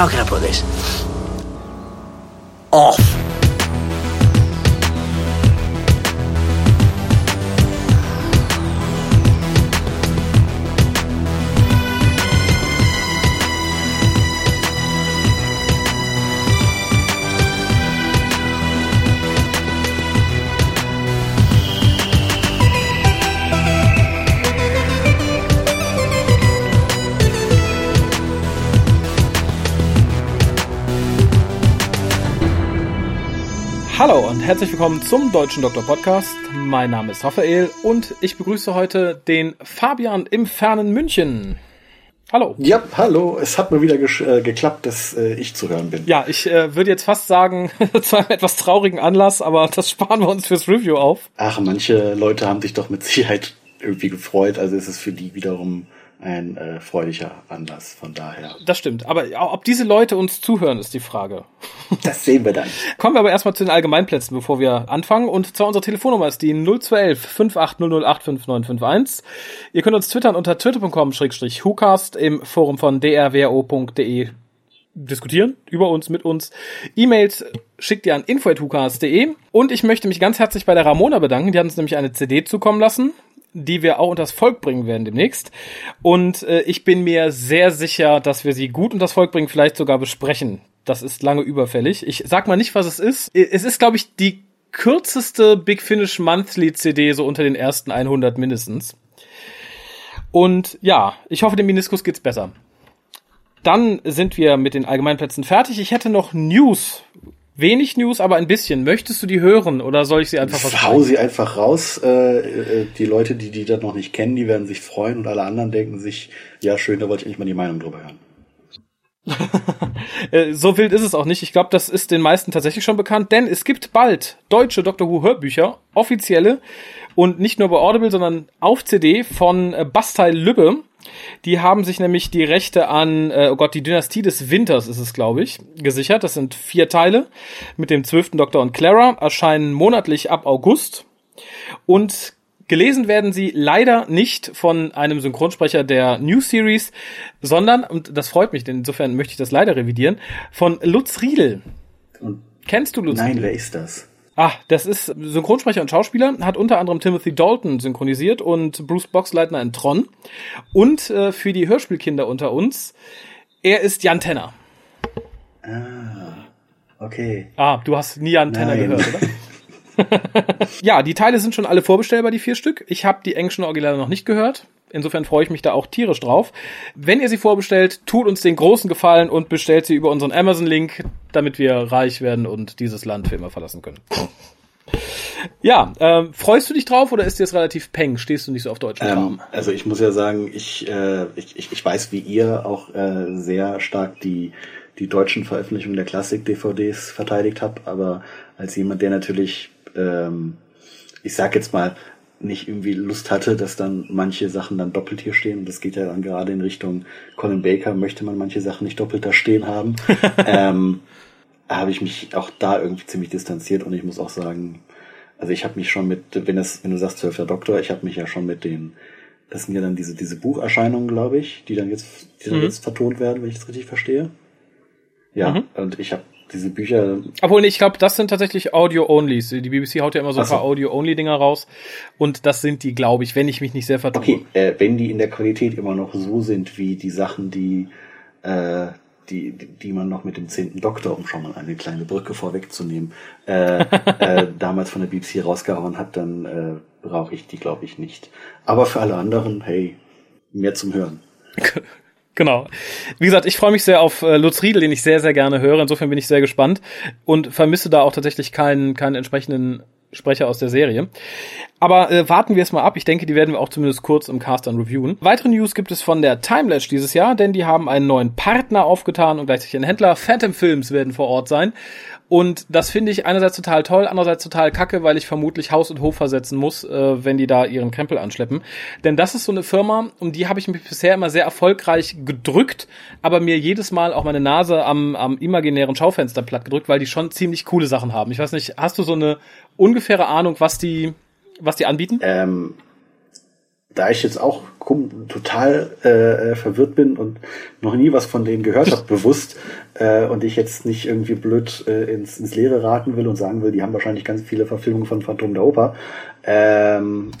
Claro que no puedes. Off. Oh. Herzlich willkommen zum Deutschen Doktor Podcast. Mein Name ist Raphael und ich begrüße heute den Fabian im fernen München. Hallo. Ja, hallo. Es hat mir wieder äh, geklappt, dass äh, ich zu hören bin. Ja, ich äh, würde jetzt fast sagen, zu einem etwas traurigen Anlass, aber das sparen wir uns fürs Review auf. Ach, manche Leute haben sich doch mit Sicherheit irgendwie gefreut. Also ist es für die wiederum ein äh, freudiger Anlass, von daher. Das stimmt, aber ob diese Leute uns zuhören, ist die Frage. Das sehen wir dann. Kommen wir aber erstmal zu den Allgemeinplätzen, bevor wir anfangen. Und zwar unsere Telefonnummer ist die 0211 5800 5951. Ihr könnt uns twittern unter twitter.com-hucast im Forum von drwo.de diskutieren über uns, mit uns. E-Mails schickt ihr an info.hucast.de. Und ich möchte mich ganz herzlich bei der Ramona bedanken. Die hat uns nämlich eine CD zukommen lassen die wir auch unters Volk bringen werden demnächst. Und äh, ich bin mir sehr sicher, dass wir sie gut unters Volk bringen, vielleicht sogar besprechen. Das ist lange überfällig. Ich sag mal nicht, was es ist. Es ist, glaube ich, die kürzeste Big Finish Monthly CD so unter den ersten 100 mindestens. Und ja, ich hoffe, dem Meniskus geht's besser. Dann sind wir mit den Allgemeinplätzen fertig. Ich hätte noch News Wenig News, aber ein bisschen. Möchtest du die hören oder soll ich sie einfach versprechen? Hau sie einfach raus. Äh, äh, die Leute, die die das noch nicht kennen, die werden sich freuen und alle anderen denken sich, ja schön, da wollte ich eigentlich mal die Meinung drüber hören. Äh, so wild ist es auch nicht. Ich glaube, das ist den meisten tatsächlich schon bekannt, denn es gibt bald deutsche Doctor Who Hörbücher, offizielle und nicht nur bei Audible, sondern auf CD von Bastei Lübbe. Die haben sich nämlich die Rechte an, äh, oh Gott, die Dynastie des Winters ist es, glaube ich, gesichert. Das sind vier Teile mit dem zwölften Doktor und Clara, erscheinen monatlich ab August. Und gelesen werden sie leider nicht von einem Synchronsprecher der New Series, sondern, und das freut mich, denn insofern möchte ich das leider revidieren, von Lutz Riedel. Und Kennst du Lutz Nein, Riedel? wer ist das? Ah, das ist Synchronsprecher und Schauspieler, hat unter anderem Timothy Dalton synchronisiert und Bruce Boxleitner in Tron. Und äh, für die Hörspielkinder unter uns, er ist Jan Tenner. Ah, okay. Ah, du hast nie Jan Tenner gehört, oder? ja, die Teile sind schon alle vorbestellbar, die vier Stück. Ich habe die englischen Originale noch nicht gehört. Insofern freue ich mich da auch tierisch drauf. Wenn ihr sie vorbestellt, tut uns den großen Gefallen und bestellt sie über unseren Amazon-Link, damit wir reich werden und dieses Land für immer verlassen können. Ja, äh, freust du dich drauf oder ist dir das relativ peng? Stehst du nicht so auf deutschen ähm, Also ich muss ja sagen, ich, äh, ich, ich, ich weiß, wie ihr auch äh, sehr stark die, die deutschen Veröffentlichungen der Klassik-DVDs verteidigt habt, aber als jemand, der natürlich, ähm, ich sag jetzt mal, nicht irgendwie Lust hatte, dass dann manche Sachen dann doppelt hier stehen. Und das geht ja dann gerade in Richtung Colin Baker, möchte man manche Sachen nicht doppelt da stehen haben. ähm, habe ich mich auch da irgendwie ziemlich distanziert und ich muss auch sagen, also ich habe mich schon mit, wenn es, wenn du sagst zwölfter Doktor, ich habe mich ja schon mit den, das sind ja dann diese, diese Bucherscheinungen, glaube ich, die dann jetzt, die dann mhm. jetzt vertont werden, wenn ich das richtig verstehe. Ja, mhm. und ich habe diese Bücher. Obwohl, ich glaube, das sind tatsächlich Audio-Onlys. Die BBC haut ja immer so ein paar Audio-Only-Dinger raus. Und das sind die, glaube ich, wenn ich mich nicht sehr vertue. Okay, äh, wenn die in der Qualität immer noch so sind wie die Sachen, die, äh, die, die man noch mit dem zehnten Doktor, um schon mal eine kleine Brücke vorwegzunehmen, äh, äh, damals von der BBC rausgehauen hat, dann äh, brauche ich die, glaube ich, nicht. Aber für alle anderen, hey, mehr zum Hören. Genau. Wie gesagt, ich freue mich sehr auf äh, Lutz Riedel, den ich sehr, sehr gerne höre. Insofern bin ich sehr gespannt und vermisse da auch tatsächlich keinen, keinen entsprechenden Sprecher aus der Serie. Aber äh, warten wir es mal ab. Ich denke, die werden wir auch zumindest kurz im Cast dann reviewen. Weitere News gibt es von der Timelash dieses Jahr, denn die haben einen neuen Partner aufgetan und gleichzeitig einen Händler. Phantom Films werden vor Ort sein. Und das finde ich einerseits total toll, andererseits total kacke, weil ich vermutlich Haus und Hof versetzen muss, äh, wenn die da ihren Krempel anschleppen. Denn das ist so eine Firma, um die habe ich mich bisher immer sehr erfolgreich gedrückt, aber mir jedes Mal auch meine Nase am, am imaginären Schaufenster platt gedrückt, weil die schon ziemlich coole Sachen haben. Ich weiß nicht, hast du so eine ungefähre Ahnung, was die, was die anbieten? Ähm, da ich jetzt auch total äh, äh, verwirrt bin und noch nie was von denen gehört habe, bewusst, äh, und ich jetzt nicht irgendwie blöd äh, ins, ins Leere raten will und sagen will, die haben wahrscheinlich ganz viele Verfilmungen von Phantom der Oper. Ähm,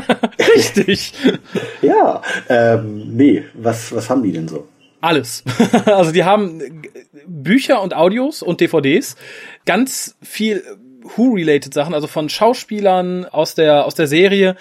Richtig. ja, ähm, nee, was, was haben die denn so? Alles. also die haben Bücher und Audios und DVDs, ganz viel Who-related Sachen, also von Schauspielern aus der aus der Serie,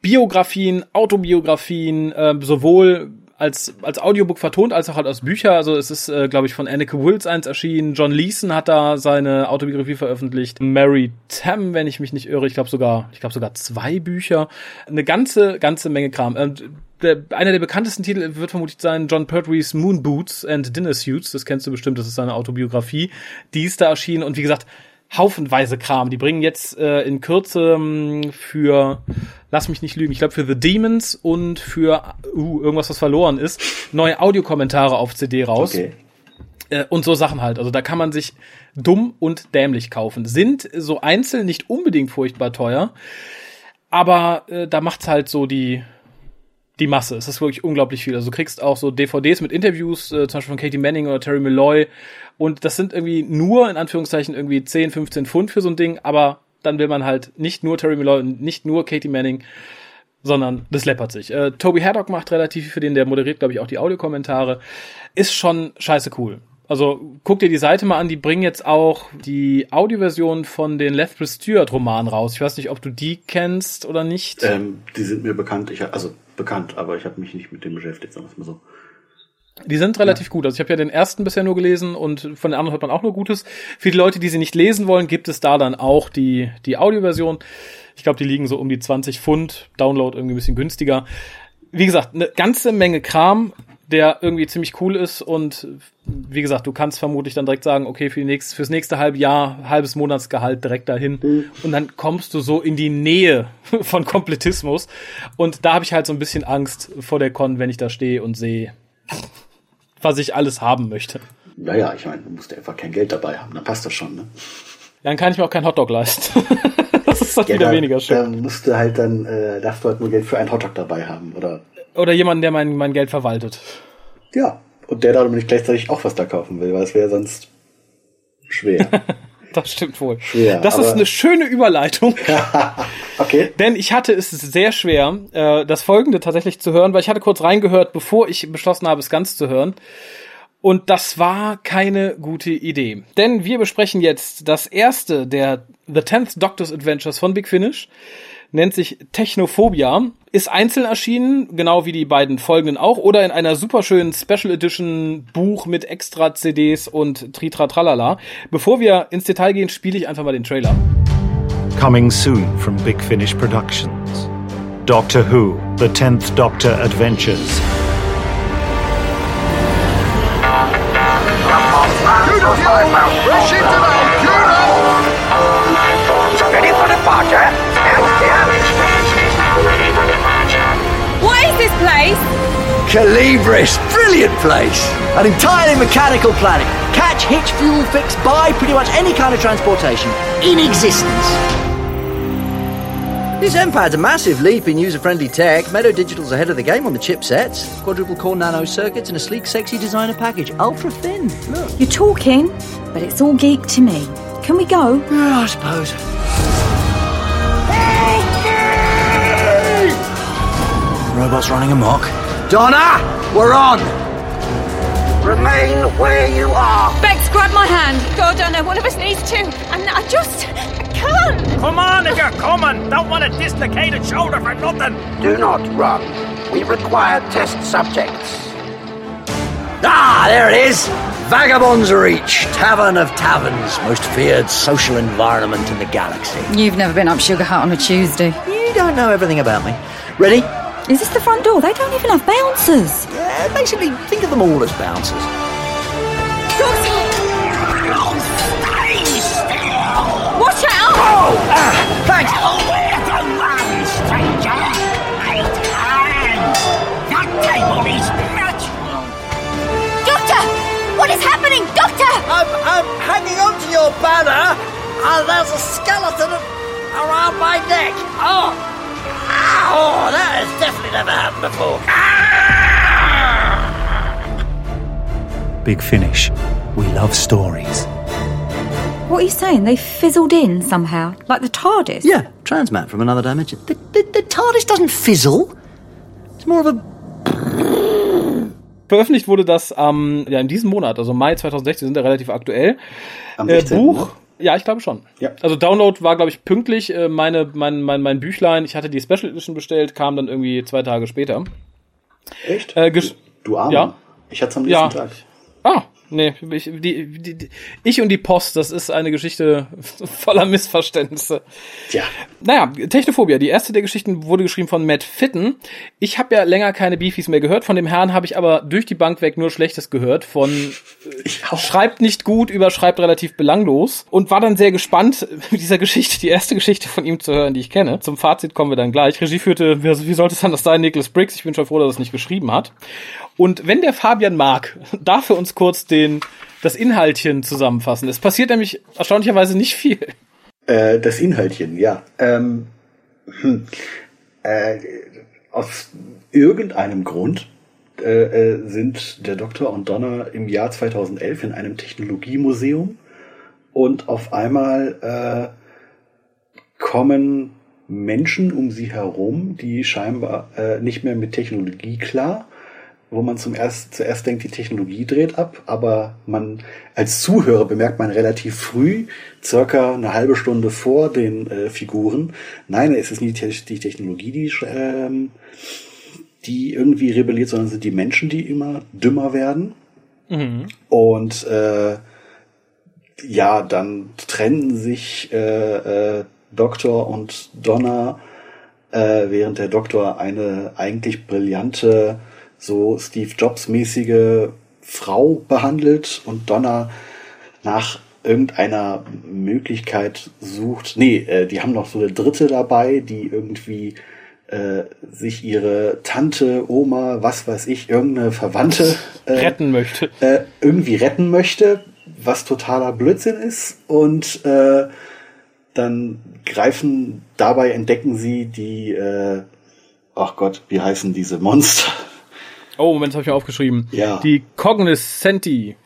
Biografien, Autobiografien, äh, sowohl als, als Audiobook vertont, als auch halt aus Bücher. Also es ist, äh, glaube ich, von Anneke Wills eins erschienen. John Leeson hat da seine Autobiografie veröffentlicht. Mary Tam, wenn ich mich nicht irre. Ich glaube sogar, ich glaube sogar zwei Bücher. Eine ganze, ganze Menge Kram. Und der, einer der bekanntesten Titel wird vermutlich sein John Pertwee's Moon Boots and Dinner Suits. Das kennst du bestimmt, das ist seine Autobiografie. Die ist da erschienen und wie gesagt, haufenweise Kram. Die bringen jetzt äh, in Kürze ähm, für, lass mich nicht lügen, ich glaube für The Demons und für uh, irgendwas, was verloren ist, neue Audiokommentare auf CD raus. Okay. Äh, und so Sachen halt. Also da kann man sich dumm und dämlich kaufen. Sind so einzeln nicht unbedingt furchtbar teuer, aber äh, da macht's halt so die die Masse. Es ist wirklich unglaublich viel. Also du kriegst auch so DVDs mit Interviews, äh, zum Beispiel von Katie Manning oder Terry Malloy. Und das sind irgendwie nur, in Anführungszeichen, irgendwie 10, 15 Pfund für so ein Ding. Aber dann will man halt nicht nur Terry Malloy und nicht nur Katie Manning, sondern das läppert sich. Äh, Toby Haddock macht relativ viel für den, der moderiert, glaube ich, auch die Audiokommentare. Ist schon scheiße cool. Also guck dir die Seite mal an, die bringen jetzt auch die Audioversion von den Lethbridge Stewart Romanen raus. Ich weiß nicht, ob du die kennst oder nicht. Ähm, die sind mir bekannt. Ich, also bekannt, aber ich habe mich nicht mit dem beschäftigt, sagen wir mal so. Die sind relativ ja. gut. Also ich habe ja den ersten bisher nur gelesen und von den anderen hört man auch nur Gutes. Für die Leute, die sie nicht lesen wollen, gibt es da dann auch die, die Audioversion. Ich glaube, die liegen so um die 20 Pfund. Download irgendwie ein bisschen günstiger. Wie gesagt, eine ganze Menge Kram der irgendwie ziemlich cool ist und wie gesagt, du kannst vermutlich dann direkt sagen, okay, für die nächste, fürs nächste halbe Jahr, halbes Monatsgehalt direkt dahin mhm. und dann kommst du so in die Nähe von Komplettismus und da habe ich halt so ein bisschen Angst vor der Con, wenn ich da stehe und sehe, was ich alles haben möchte. Naja, ich meine, du musst ja einfach kein Geld dabei haben, dann passt das schon, ne? Ja, dann kann ich mir auch keinen Hotdog leisten. das ist dann ja, wieder dann, weniger schön. Dann musst du halt dann, äh, darfst du halt nur Geld für einen Hotdog dabei haben, oder oder jemanden, der mein, mein Geld verwaltet. Ja, und der damit nicht gleichzeitig auch was da kaufen will, weil es wäre sonst schwer. das stimmt wohl. Schwer, das ist eine schöne Überleitung. okay. Denn ich hatte es sehr schwer, äh, das folgende tatsächlich zu hören, weil ich hatte kurz reingehört, bevor ich beschlossen habe, es ganz zu hören. Und das war keine gute Idee. Denn wir besprechen jetzt das erste der The Tenth Doctor's Adventures von Big Finish nennt sich Technophobia, ist einzeln erschienen, genau wie die beiden folgenden auch, oder in einer superschönen Special Edition Buch mit extra CDs und Tritra Tralala. Bevor wir ins Detail gehen, spiele ich einfach mal den Trailer. Coming soon from Big Finish Productions. Doctor Who, The Tenth Doctor Adventures. Calibris, brilliant place. An entirely mechanical planet. Catch, hitch, fuel, fix, buy pretty much any kind of transportation in existence. This M-Pad's a massive leap in user-friendly tech. Meadow Digital's ahead of the game on the chipsets. Quadruple core nano circuits and a sleek, sexy designer package. Ultra thin. Look. You're talking, but it's all geek to me. Can we go? Yeah, I suppose. Robots running amok. Donna, we're on. Remain where you are. Bex, grab my hand. Go, Donna. One of us needs to. And I just I can't. Come on, if you're coming. Don't want a dislocated shoulder for nothing. Do not run. We require test subjects. Ah, there it is. Vagabond's Reach, Tavern of Taverns, most feared social environment in the galaxy. You've never been up Sugar Hut on a Tuesday. You don't know everything about me. Ready? Is this the front door? They don't even have bouncers. Yeah, basically, think of them all as bouncers. Watch out! Oh! Ah, thanks! Where to run, stranger? Right hand! That table is natural! Doctor! What is happening? Doctor! I'm, I'm hanging on to your banner, and there's a skeleton around my neck. Oh! Oh, that has definitely never happened before. Ah! Big Finish. We love stories. What are you saying? They fizzled in somehow, like the TARDIS? Yeah, transmat from another dimension. The, the, the TARDIS doesn't fizzle. It's more of a. Veröffentlicht wurde das ähm, ja, in diesem Monat, also Mai 2016, sind ja relativ aktuell. Am Äh, Buch, ne? Ja, ich glaube schon. Ja. Also Download war, glaube ich, pünktlich. Äh, meine, mein, mein, mein Büchlein, ich hatte die Special Edition bestellt, kam dann irgendwie zwei Tage später. Echt? Äh, gesch- du Armer. Ja. Ich hatte es am nächsten Ja. Tag. Ah, nee, ich, die, die, die, ich und die Post, das ist eine Geschichte voller Missverständnisse. Tja. Naja, Technophobia, die erste der Geschichten wurde geschrieben von Matt Fitten. Ich habe ja länger keine Beefies mehr gehört, von dem Herrn habe ich aber durch die Bank weg nur Schlechtes gehört, von schreibt nicht gut, überschreibt relativ belanglos und war dann sehr gespannt, mit dieser Geschichte, die erste Geschichte von ihm zu hören, die ich kenne. Zum Fazit kommen wir dann gleich. Regie führte, wie wie sollte es anders sein, Nicholas Briggs. Ich bin schon froh, dass er es nicht geschrieben hat. Und wenn der Fabian mag, darf er uns kurz den, das Inhaltchen zusammenfassen. Es passiert nämlich erstaunlicherweise nicht viel. Äh, das Inhaltchen, ja. Ähm, hm, äh, aus irgendeinem Grund äh, äh, sind der Doktor und Donna im Jahr 2011 in einem Technologiemuseum und auf einmal äh, kommen Menschen um sie herum, die scheinbar äh, nicht mehr mit Technologie klar, wo man zum erst, zuerst denkt, die Technologie dreht ab, aber man als Zuhörer bemerkt man relativ früh, circa eine halbe Stunde vor den äh, Figuren, nein, es ist nicht die, Te- die Technologie, die, ähm, die irgendwie rebelliert, sondern es sind die Menschen, die immer dümmer werden. Und äh, ja, dann trennen sich äh, äh, Doktor und Donna, äh, während der Doktor eine eigentlich brillante, so Steve Jobs-mäßige Frau behandelt und Donna nach irgendeiner Möglichkeit sucht. Nee, äh, die haben noch so eine dritte dabei, die irgendwie äh, sich ihre Tante, Oma, was weiß ich, irgendeine Verwandte äh, Retten möchte. äh, irgendwie retten möchte, was totaler Blödsinn ist. Und äh, dann greifen, dabei entdecken sie die, äh, ach Gott, wie heißen diese Monster? Oh, Moment, das habe ich mir aufgeschrieben. Ja. Die Cognoscenti.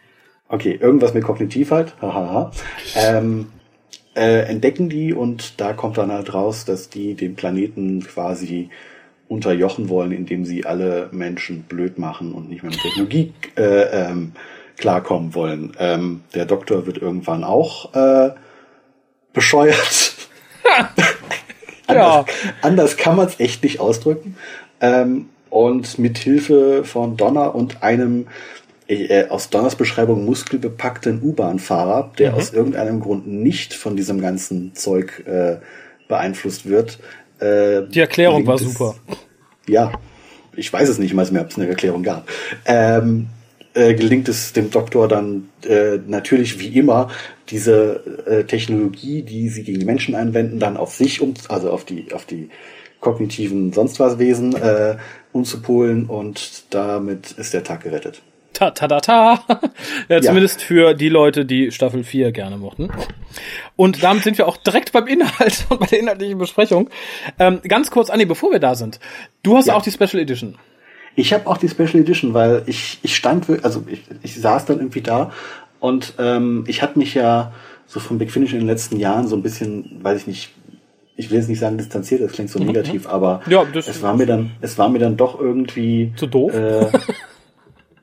Okay, irgendwas mit Kognitiv halt. Hahaha. ähm, äh, entdecken die und da kommt dann halt raus, dass die den Planeten quasi unterjochen wollen, indem sie alle Menschen blöd machen und nicht mehr mit Technologie äh, ähm, klarkommen wollen. Ähm, der Doktor wird irgendwann auch äh, bescheuert. anders, anders kann man es echt nicht ausdrücken. Ähm, und mit Hilfe von Donner und einem äh, aus Donners Beschreibung muskelbepackten U-Bahn-Fahrer, der aus irgendeinem Grund nicht von diesem ganzen Zeug äh, beeinflusst wird. Äh, Die Erklärung war super. ja, ich weiß es nicht mal mehr, ob es eine Erklärung gab. Ähm, äh, gelingt es dem Doktor dann äh, natürlich wie immer diese äh, Technologie, die sie gegen die Menschen einwenden, dann auf sich um, also auf die auf die kognitiven sonst was Wesen äh, umzupolen und damit ist der Tag gerettet. Ta ta ta ta. ja, zumindest für die Leute, die Staffel 4 gerne mochten. Und damit sind wir auch direkt beim Inhalt und bei der inhaltlichen Besprechung. Ähm, ganz kurz, Anni, bevor wir da sind. Du hast Ja. auch die Special Edition. Ich habe auch die Special Edition, weil ich, ich stand, also ich, ich saß dann irgendwie da und ähm, ich hatte mich ja so von Big Finish in den letzten Jahren so ein bisschen, weiß ich nicht, ich will jetzt nicht sagen distanziert, das klingt so negativ, aber Mhm. Ja, es war mir dann, es war mir dann doch irgendwie Zu doof? Äh,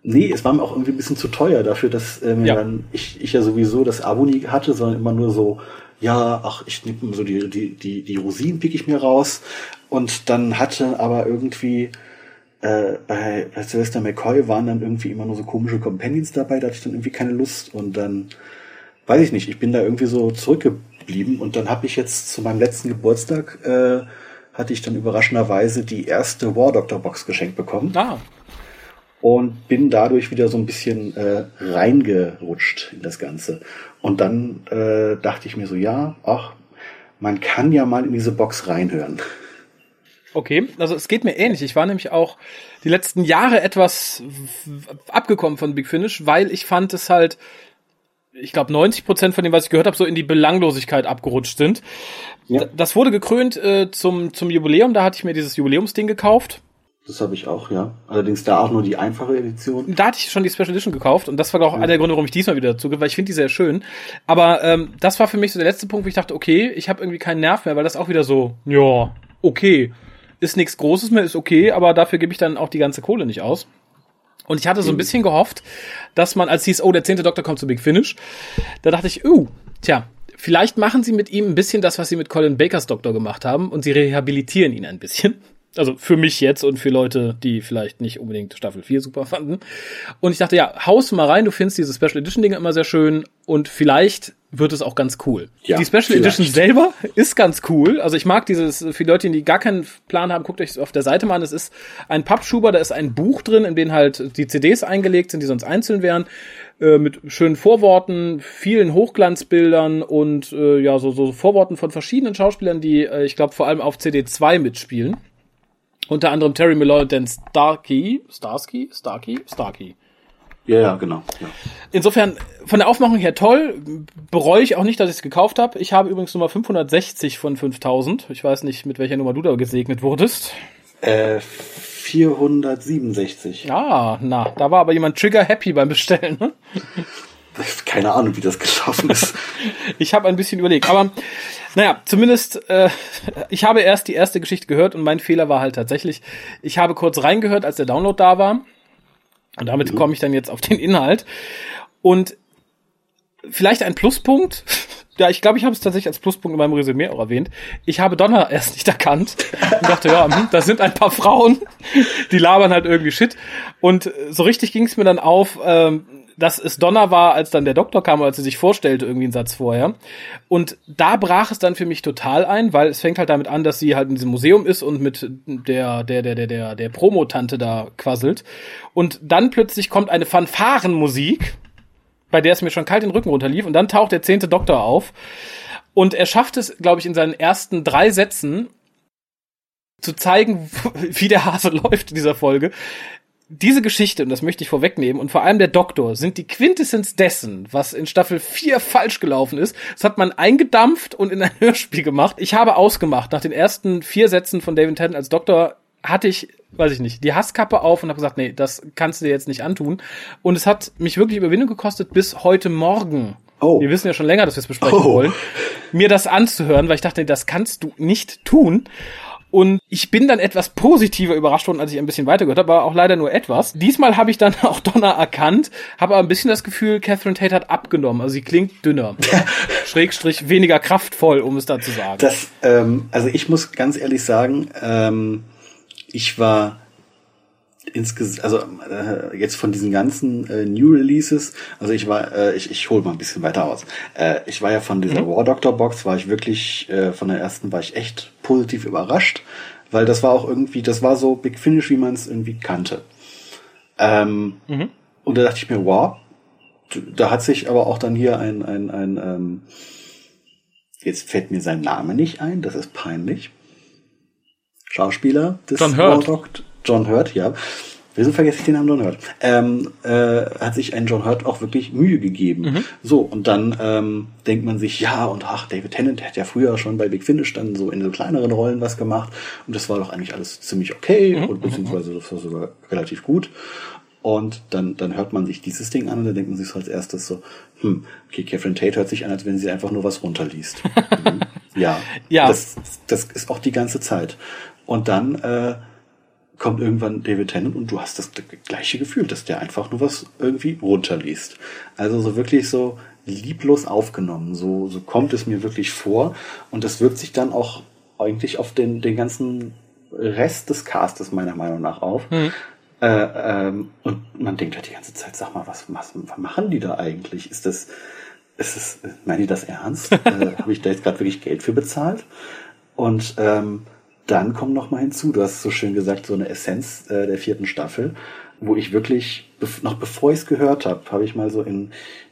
nee, es war mir auch irgendwie ein bisschen zu teuer dafür, dass äh, mir Ja. dann ich, ich ja sowieso das Abo nie hatte, sondern immer nur so, ja, ach, ich nehme so die, die, die, die Rosinen pick ich mir raus und dann hatte aber irgendwie äh, bei, bei Sylvester McCoy waren dann irgendwie immer nur so komische Companions dabei, da hatte ich dann irgendwie keine Lust und dann, weiß ich nicht, ich bin da irgendwie so zurückgeblieben und dann habe ich jetzt zu meinem letzten Geburtstag, äh, hatte ich dann überraschenderweise die erste War Doctor Box geschenkt bekommen Ah, und bin dadurch wieder so ein bisschen äh, reingerutscht in das Ganze. Und dann äh, dachte ich mir so, ja, ach, man kann ja mal in diese Box reinhören. okay. Also es geht mir ähnlich. Ich war nämlich auch die letzten Jahre etwas abgekommen von Big Finish, weil ich fand es halt, ich glaube 90 Prozent von dem, was ich gehört habe, so in die Belanglosigkeit abgerutscht sind. Ja. Das wurde gekrönt äh, zum, zum Jubiläum. Da hatte ich mir dieses Jubiläumsding gekauft. Das habe ich auch, ja. Allerdings da auch nur die einfache Edition. Da hatte ich schon die Special Edition gekauft und das war auch einer der Gründe, warum ich diesmal wieder dazu weil ich finde die sehr schön. Aber ähm, das war für mich so der letzte Punkt, wo ich dachte, okay, ich habe irgendwie keinen Nerv mehr, weil das auch wieder so, ja, okay, ist nichts Großes mehr, ist okay, aber dafür gebe ich dann auch die ganze Kohle nicht aus. Und ich hatte so ein bisschen gehofft, dass man, als hieß, oh, der zehnte Doktor kommt zu Big Finish, da dachte ich, uh, tja, vielleicht machen sie mit ihm ein bisschen das, was sie mit Colin Bakers Doktor gemacht haben und sie rehabilitieren ihn ein bisschen. Also für mich jetzt und für Leute, die vielleicht nicht unbedingt Staffel 4 super fanden. Und ich dachte, ja, haust mal rein, du findest diese Special Edition Dinge immer sehr schön und vielleicht wird es auch ganz cool. Ja, die Special vielleicht. Edition selber ist ganz cool. Also ich mag dieses, für die Leute, die gar keinen Plan haben, guckt euch auf der Seite mal an. Es ist ein Pappschuber, da ist ein Buch drin, in dem halt die CDs eingelegt sind, die sonst einzeln wären, äh, mit schönen Vorworten, vielen Hochglanzbildern und äh, ja, so, so Vorworten von verschiedenen Schauspielern, die, äh, ich glaube, vor allem auf CD 2 mitspielen. Unter anderem Terry Malloy und Dan Starkey. Starsky? Starkey? Starkey. Ja, ja, genau. Ja. Insofern, von der Aufmachung her toll. Bereue ich auch nicht, dass ich es gekauft habe. Ich habe übrigens Nummer 560 von 5000. Ich weiß nicht, mit welcher Nummer du da gesegnet wurdest. Äh, 467. Ah, na, da war aber jemand trigger happy beim Bestellen. Ne? Keine Ahnung, wie das gelaufen ist. Ich habe ein bisschen überlegt, aber naja, zumindest, äh, ich habe erst die erste Geschichte gehört und mein Fehler war halt tatsächlich, ich habe kurz reingehört, als der Download da war. Und damit komme ich dann jetzt auf den Inhalt. Und vielleicht ein Pluspunkt. Ja, ich glaube, ich habe es tatsächlich als Pluspunkt in meinem Resümee auch erwähnt. Ich habe Donner erst nicht erkannt und dachte, ja, hm, das sind ein paar Frauen, die labern halt irgendwie Shit. Und so richtig ging es mir dann auf, ähm, dass es Donner war, als dann der Doktor kam, als sie sich vorstellte, irgendwie einen Satz vorher. Und da brach es dann für mich total ein, weil es fängt halt damit an, dass sie halt in diesem Museum ist und mit der, der, der, der, der, der Promotante da quasselt. Und dann plötzlich kommt eine Fanfarenmusik, bei der es mir schon kalt den Rücken runterlief, und dann taucht der zehnte Doktor auf. Und er schafft es, glaube ich, in seinen ersten drei Sätzen zu zeigen, wie der Hase läuft in dieser Folge, diese Geschichte, und das möchte ich vorwegnehmen, und vor allem der Doktor, sind die Quintessenz dessen, was in Staffel 4 falsch gelaufen ist. Das hat man eingedampft und in ein Hörspiel gemacht. Ich habe ausgemacht, nach den ersten vier Sätzen von David Tennant als Doktor hatte ich, weiß ich nicht, die Hasskappe auf und habe gesagt, nee, das kannst du dir jetzt nicht antun. Und es hat mich wirklich Überwindung gekostet bis heute Morgen. Oh. Wir wissen ja schon länger, dass wir es besprechen Oh. wollen, mir das anzuhören, weil ich dachte, nee, das kannst du nicht tun. Und ich bin dann etwas positiver überrascht worden, als ich ein bisschen weitergehört habe, aber auch leider nur etwas. Diesmal habe ich dann auch Donner erkannt, habe aber ein bisschen das Gefühl, Catherine Tate hat abgenommen. Also sie klingt dünner. Schrägstrich weniger kraftvoll, um es da zu sagen. Das, ähm, also ich muss ganz ehrlich sagen, ähm, ich war insgesamt, also äh, jetzt von diesen ganzen äh, New Releases, also ich war, äh, ich, ich hole mal ein bisschen weiter aus. Äh, ich war ja von dieser War Doctor Box, war ich wirklich, äh, von der ersten war ich echt positiv überrascht, weil das war auch irgendwie, das war so Big Finish, wie man es irgendwie kannte. Ähm, Und da dachte ich mir, wow, da hat sich aber auch dann hier ein, ein, ein ähm, jetzt fällt mir sein Name nicht ein, das ist peinlich. Schauspieler des John Hurt. War Doct- John Hurt, ja. Wieso vergesse ich den Namen John Hurt? Ähm, äh, hat sich ein John Hurt auch wirklich Mühe gegeben. Mhm. So, und dann ähm, denkt man sich, ja, und ach, David Tennant hat ja früher schon bei Big Finish dann so in so kleineren Rollen was gemacht. Und das war doch eigentlich alles ziemlich okay Mhm. und beziehungsweise das war sogar relativ gut. Und dann, dann hört man sich dieses Ding an und dann denkt man sich so als erstes so, hm, okay, Catherine Tate hört sich an, als wenn sie einfach nur was runterliest. mhm. Ja, Ja. Das, das ist auch die ganze Zeit. Und dann äh, kommt irgendwann David Tennant und du hast das gleiche Gefühl, dass der einfach nur was irgendwie runterliest. Also so wirklich so lieblos aufgenommen. So, so kommt es mir wirklich vor. Und das wirkt sich dann auch eigentlich auf den, den ganzen Rest des Castes meiner Meinung nach auf. Äh, ähm, und man denkt halt die ganze Zeit, sag mal, was, was, was machen die da eigentlich? Ist das, ist es, meinen die das ernst? äh, Habe ich da jetzt gerade wirklich Geld für bezahlt? Und ähm, dann kommt noch mal hinzu, du hast so schön gesagt, so eine Essenz äh, der vierten Staffel, wo ich wirklich, noch bevor ich es gehört habe, habe ich mal so in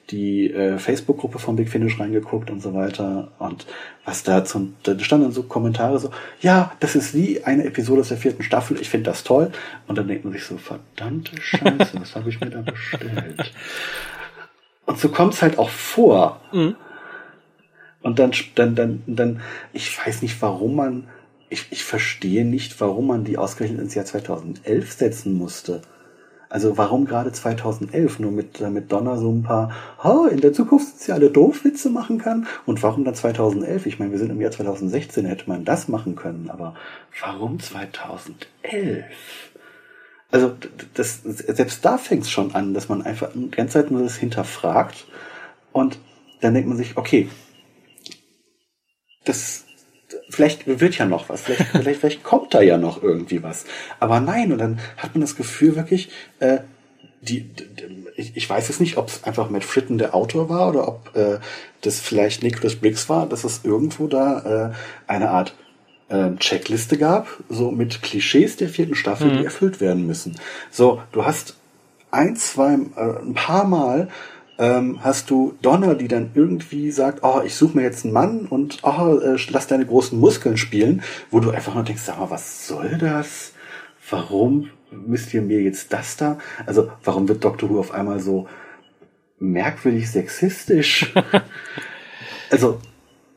die äh, Facebook-Gruppe von Big Finish reingeguckt und so weiter. Und was da zum, da standen dann so Kommentare so, ja, das ist wie eine Episode aus der vierten Staffel, ich finde das toll. Und dann denkt man sich so, verdammte Scheiße, was habe ich mir da bestellt? Und so kommt's halt auch vor. Und dann, dann, dann, dann, ich weiß nicht, warum man ich, ich verstehe nicht, warum man die ausgerechnet ins Jahr 2011 setzen musste. Also warum gerade 2011? Nur mit, damit Donner so ein paar, ha, in der Zukunft sind sie alle doof Witze machen kann. Und warum dann 2011? Ich meine, wir sind im Jahr 2016, hätte man das machen können. Aber warum 2011? Also das, selbst da fängt es schon an, dass man einfach die ganze Zeit nur das hinterfragt. Und dann denkt man sich, okay, das vielleicht wird ja noch was, vielleicht, vielleicht, vielleicht kommt da ja noch irgendwie was. Aber nein, und dann hat man das Gefühl wirklich, äh, die, die ich, ich weiß jetzt nicht, ob es einfach Matt Fritten der Autor war oder ob äh, das vielleicht Nicholas Briggs war, dass es irgendwo da äh, eine Art äh, Checkliste gab, so mit Klischees der vierten Staffel, mhm. die erfüllt werden müssen. So, du hast ein, zwei, äh, ein paar Mal ähm, hast du Donner, die dann irgendwie sagt, oh, ich suche mir jetzt einen Mann und oh, äh, lass deine großen Muskeln spielen, wo du einfach nur denkst, sag mal, was soll das? Warum müsst ihr mir jetzt das da? Also, warum wird Doctor Who auf einmal so merkwürdig sexistisch? also,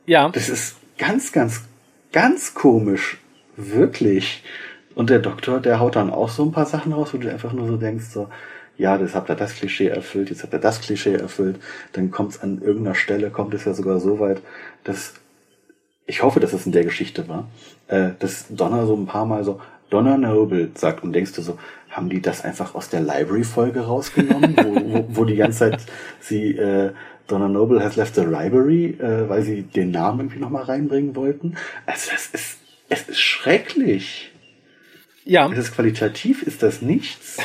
ja. das ist ganz, ganz, ganz komisch. Wirklich. Und der Doktor, der haut dann auch so ein paar Sachen raus, wo du einfach nur so denkst, so, ja, das habt ihr das Klischee erfüllt, jetzt habt ihr das Klischee erfüllt, dann kommt es an irgendeiner Stelle, kommt es ja sogar so weit, dass ich hoffe, dass es in der Geschichte war, äh, dass Donner so ein paar Mal so Donner Noble sagt und denkst du so, haben die das einfach aus der Library-Folge rausgenommen, wo, wo, wo die ganze Zeit sie äh, Donna Noble has left the library, äh, weil sie den Namen irgendwie nochmal reinbringen wollten. Also das ist, es ist schrecklich. Ja. Es ist qualitativ, ist das nichts.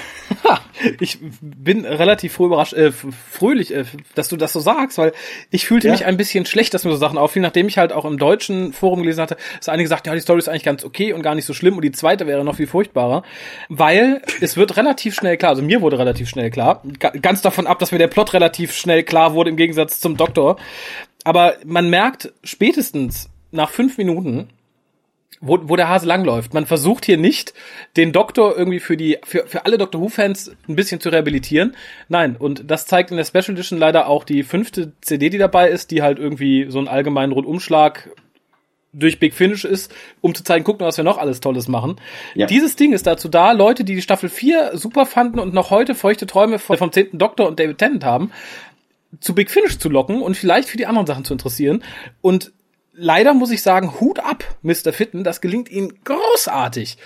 Ich bin relativ froh überrascht, äh, fröhlich, äh, dass du das so sagst, weil ich fühlte ja. mich ein bisschen schlecht, dass mir so Sachen auffielen, nachdem ich halt auch im deutschen Forum gelesen hatte, dass einige gesagt, ja, die Story ist eigentlich ganz okay und gar nicht so schlimm und die zweite wäre noch viel furchtbarer, weil es wird relativ schnell klar, also mir wurde relativ schnell klar, ganz davon ab, dass mir der Plot relativ schnell klar wurde im Gegensatz zum Doktor, aber man merkt spätestens nach fünf Minuten, wo, wo der Hase langläuft. Man versucht hier nicht, den Doktor irgendwie für die, für, für alle Doctor Who-Fans ein bisschen zu rehabilitieren. Nein, und das zeigt in der Special Edition leider auch die fünfte CD, die dabei ist, die halt irgendwie so einen allgemeinen Rundumschlag durch Big Finish ist, um zu zeigen, guck mal, was wir noch alles Tolles machen. Ja. Dieses Ding ist dazu da, Leute, die die Staffel 4 super fanden und noch heute feuchte Träume vom 10. Doktor und David Tennant haben, zu Big Finish zu locken und vielleicht für die anderen Sachen zu interessieren. Und leider muss ich sagen, Hut ab, Mr. Fitten, das gelingt Ihnen großartig.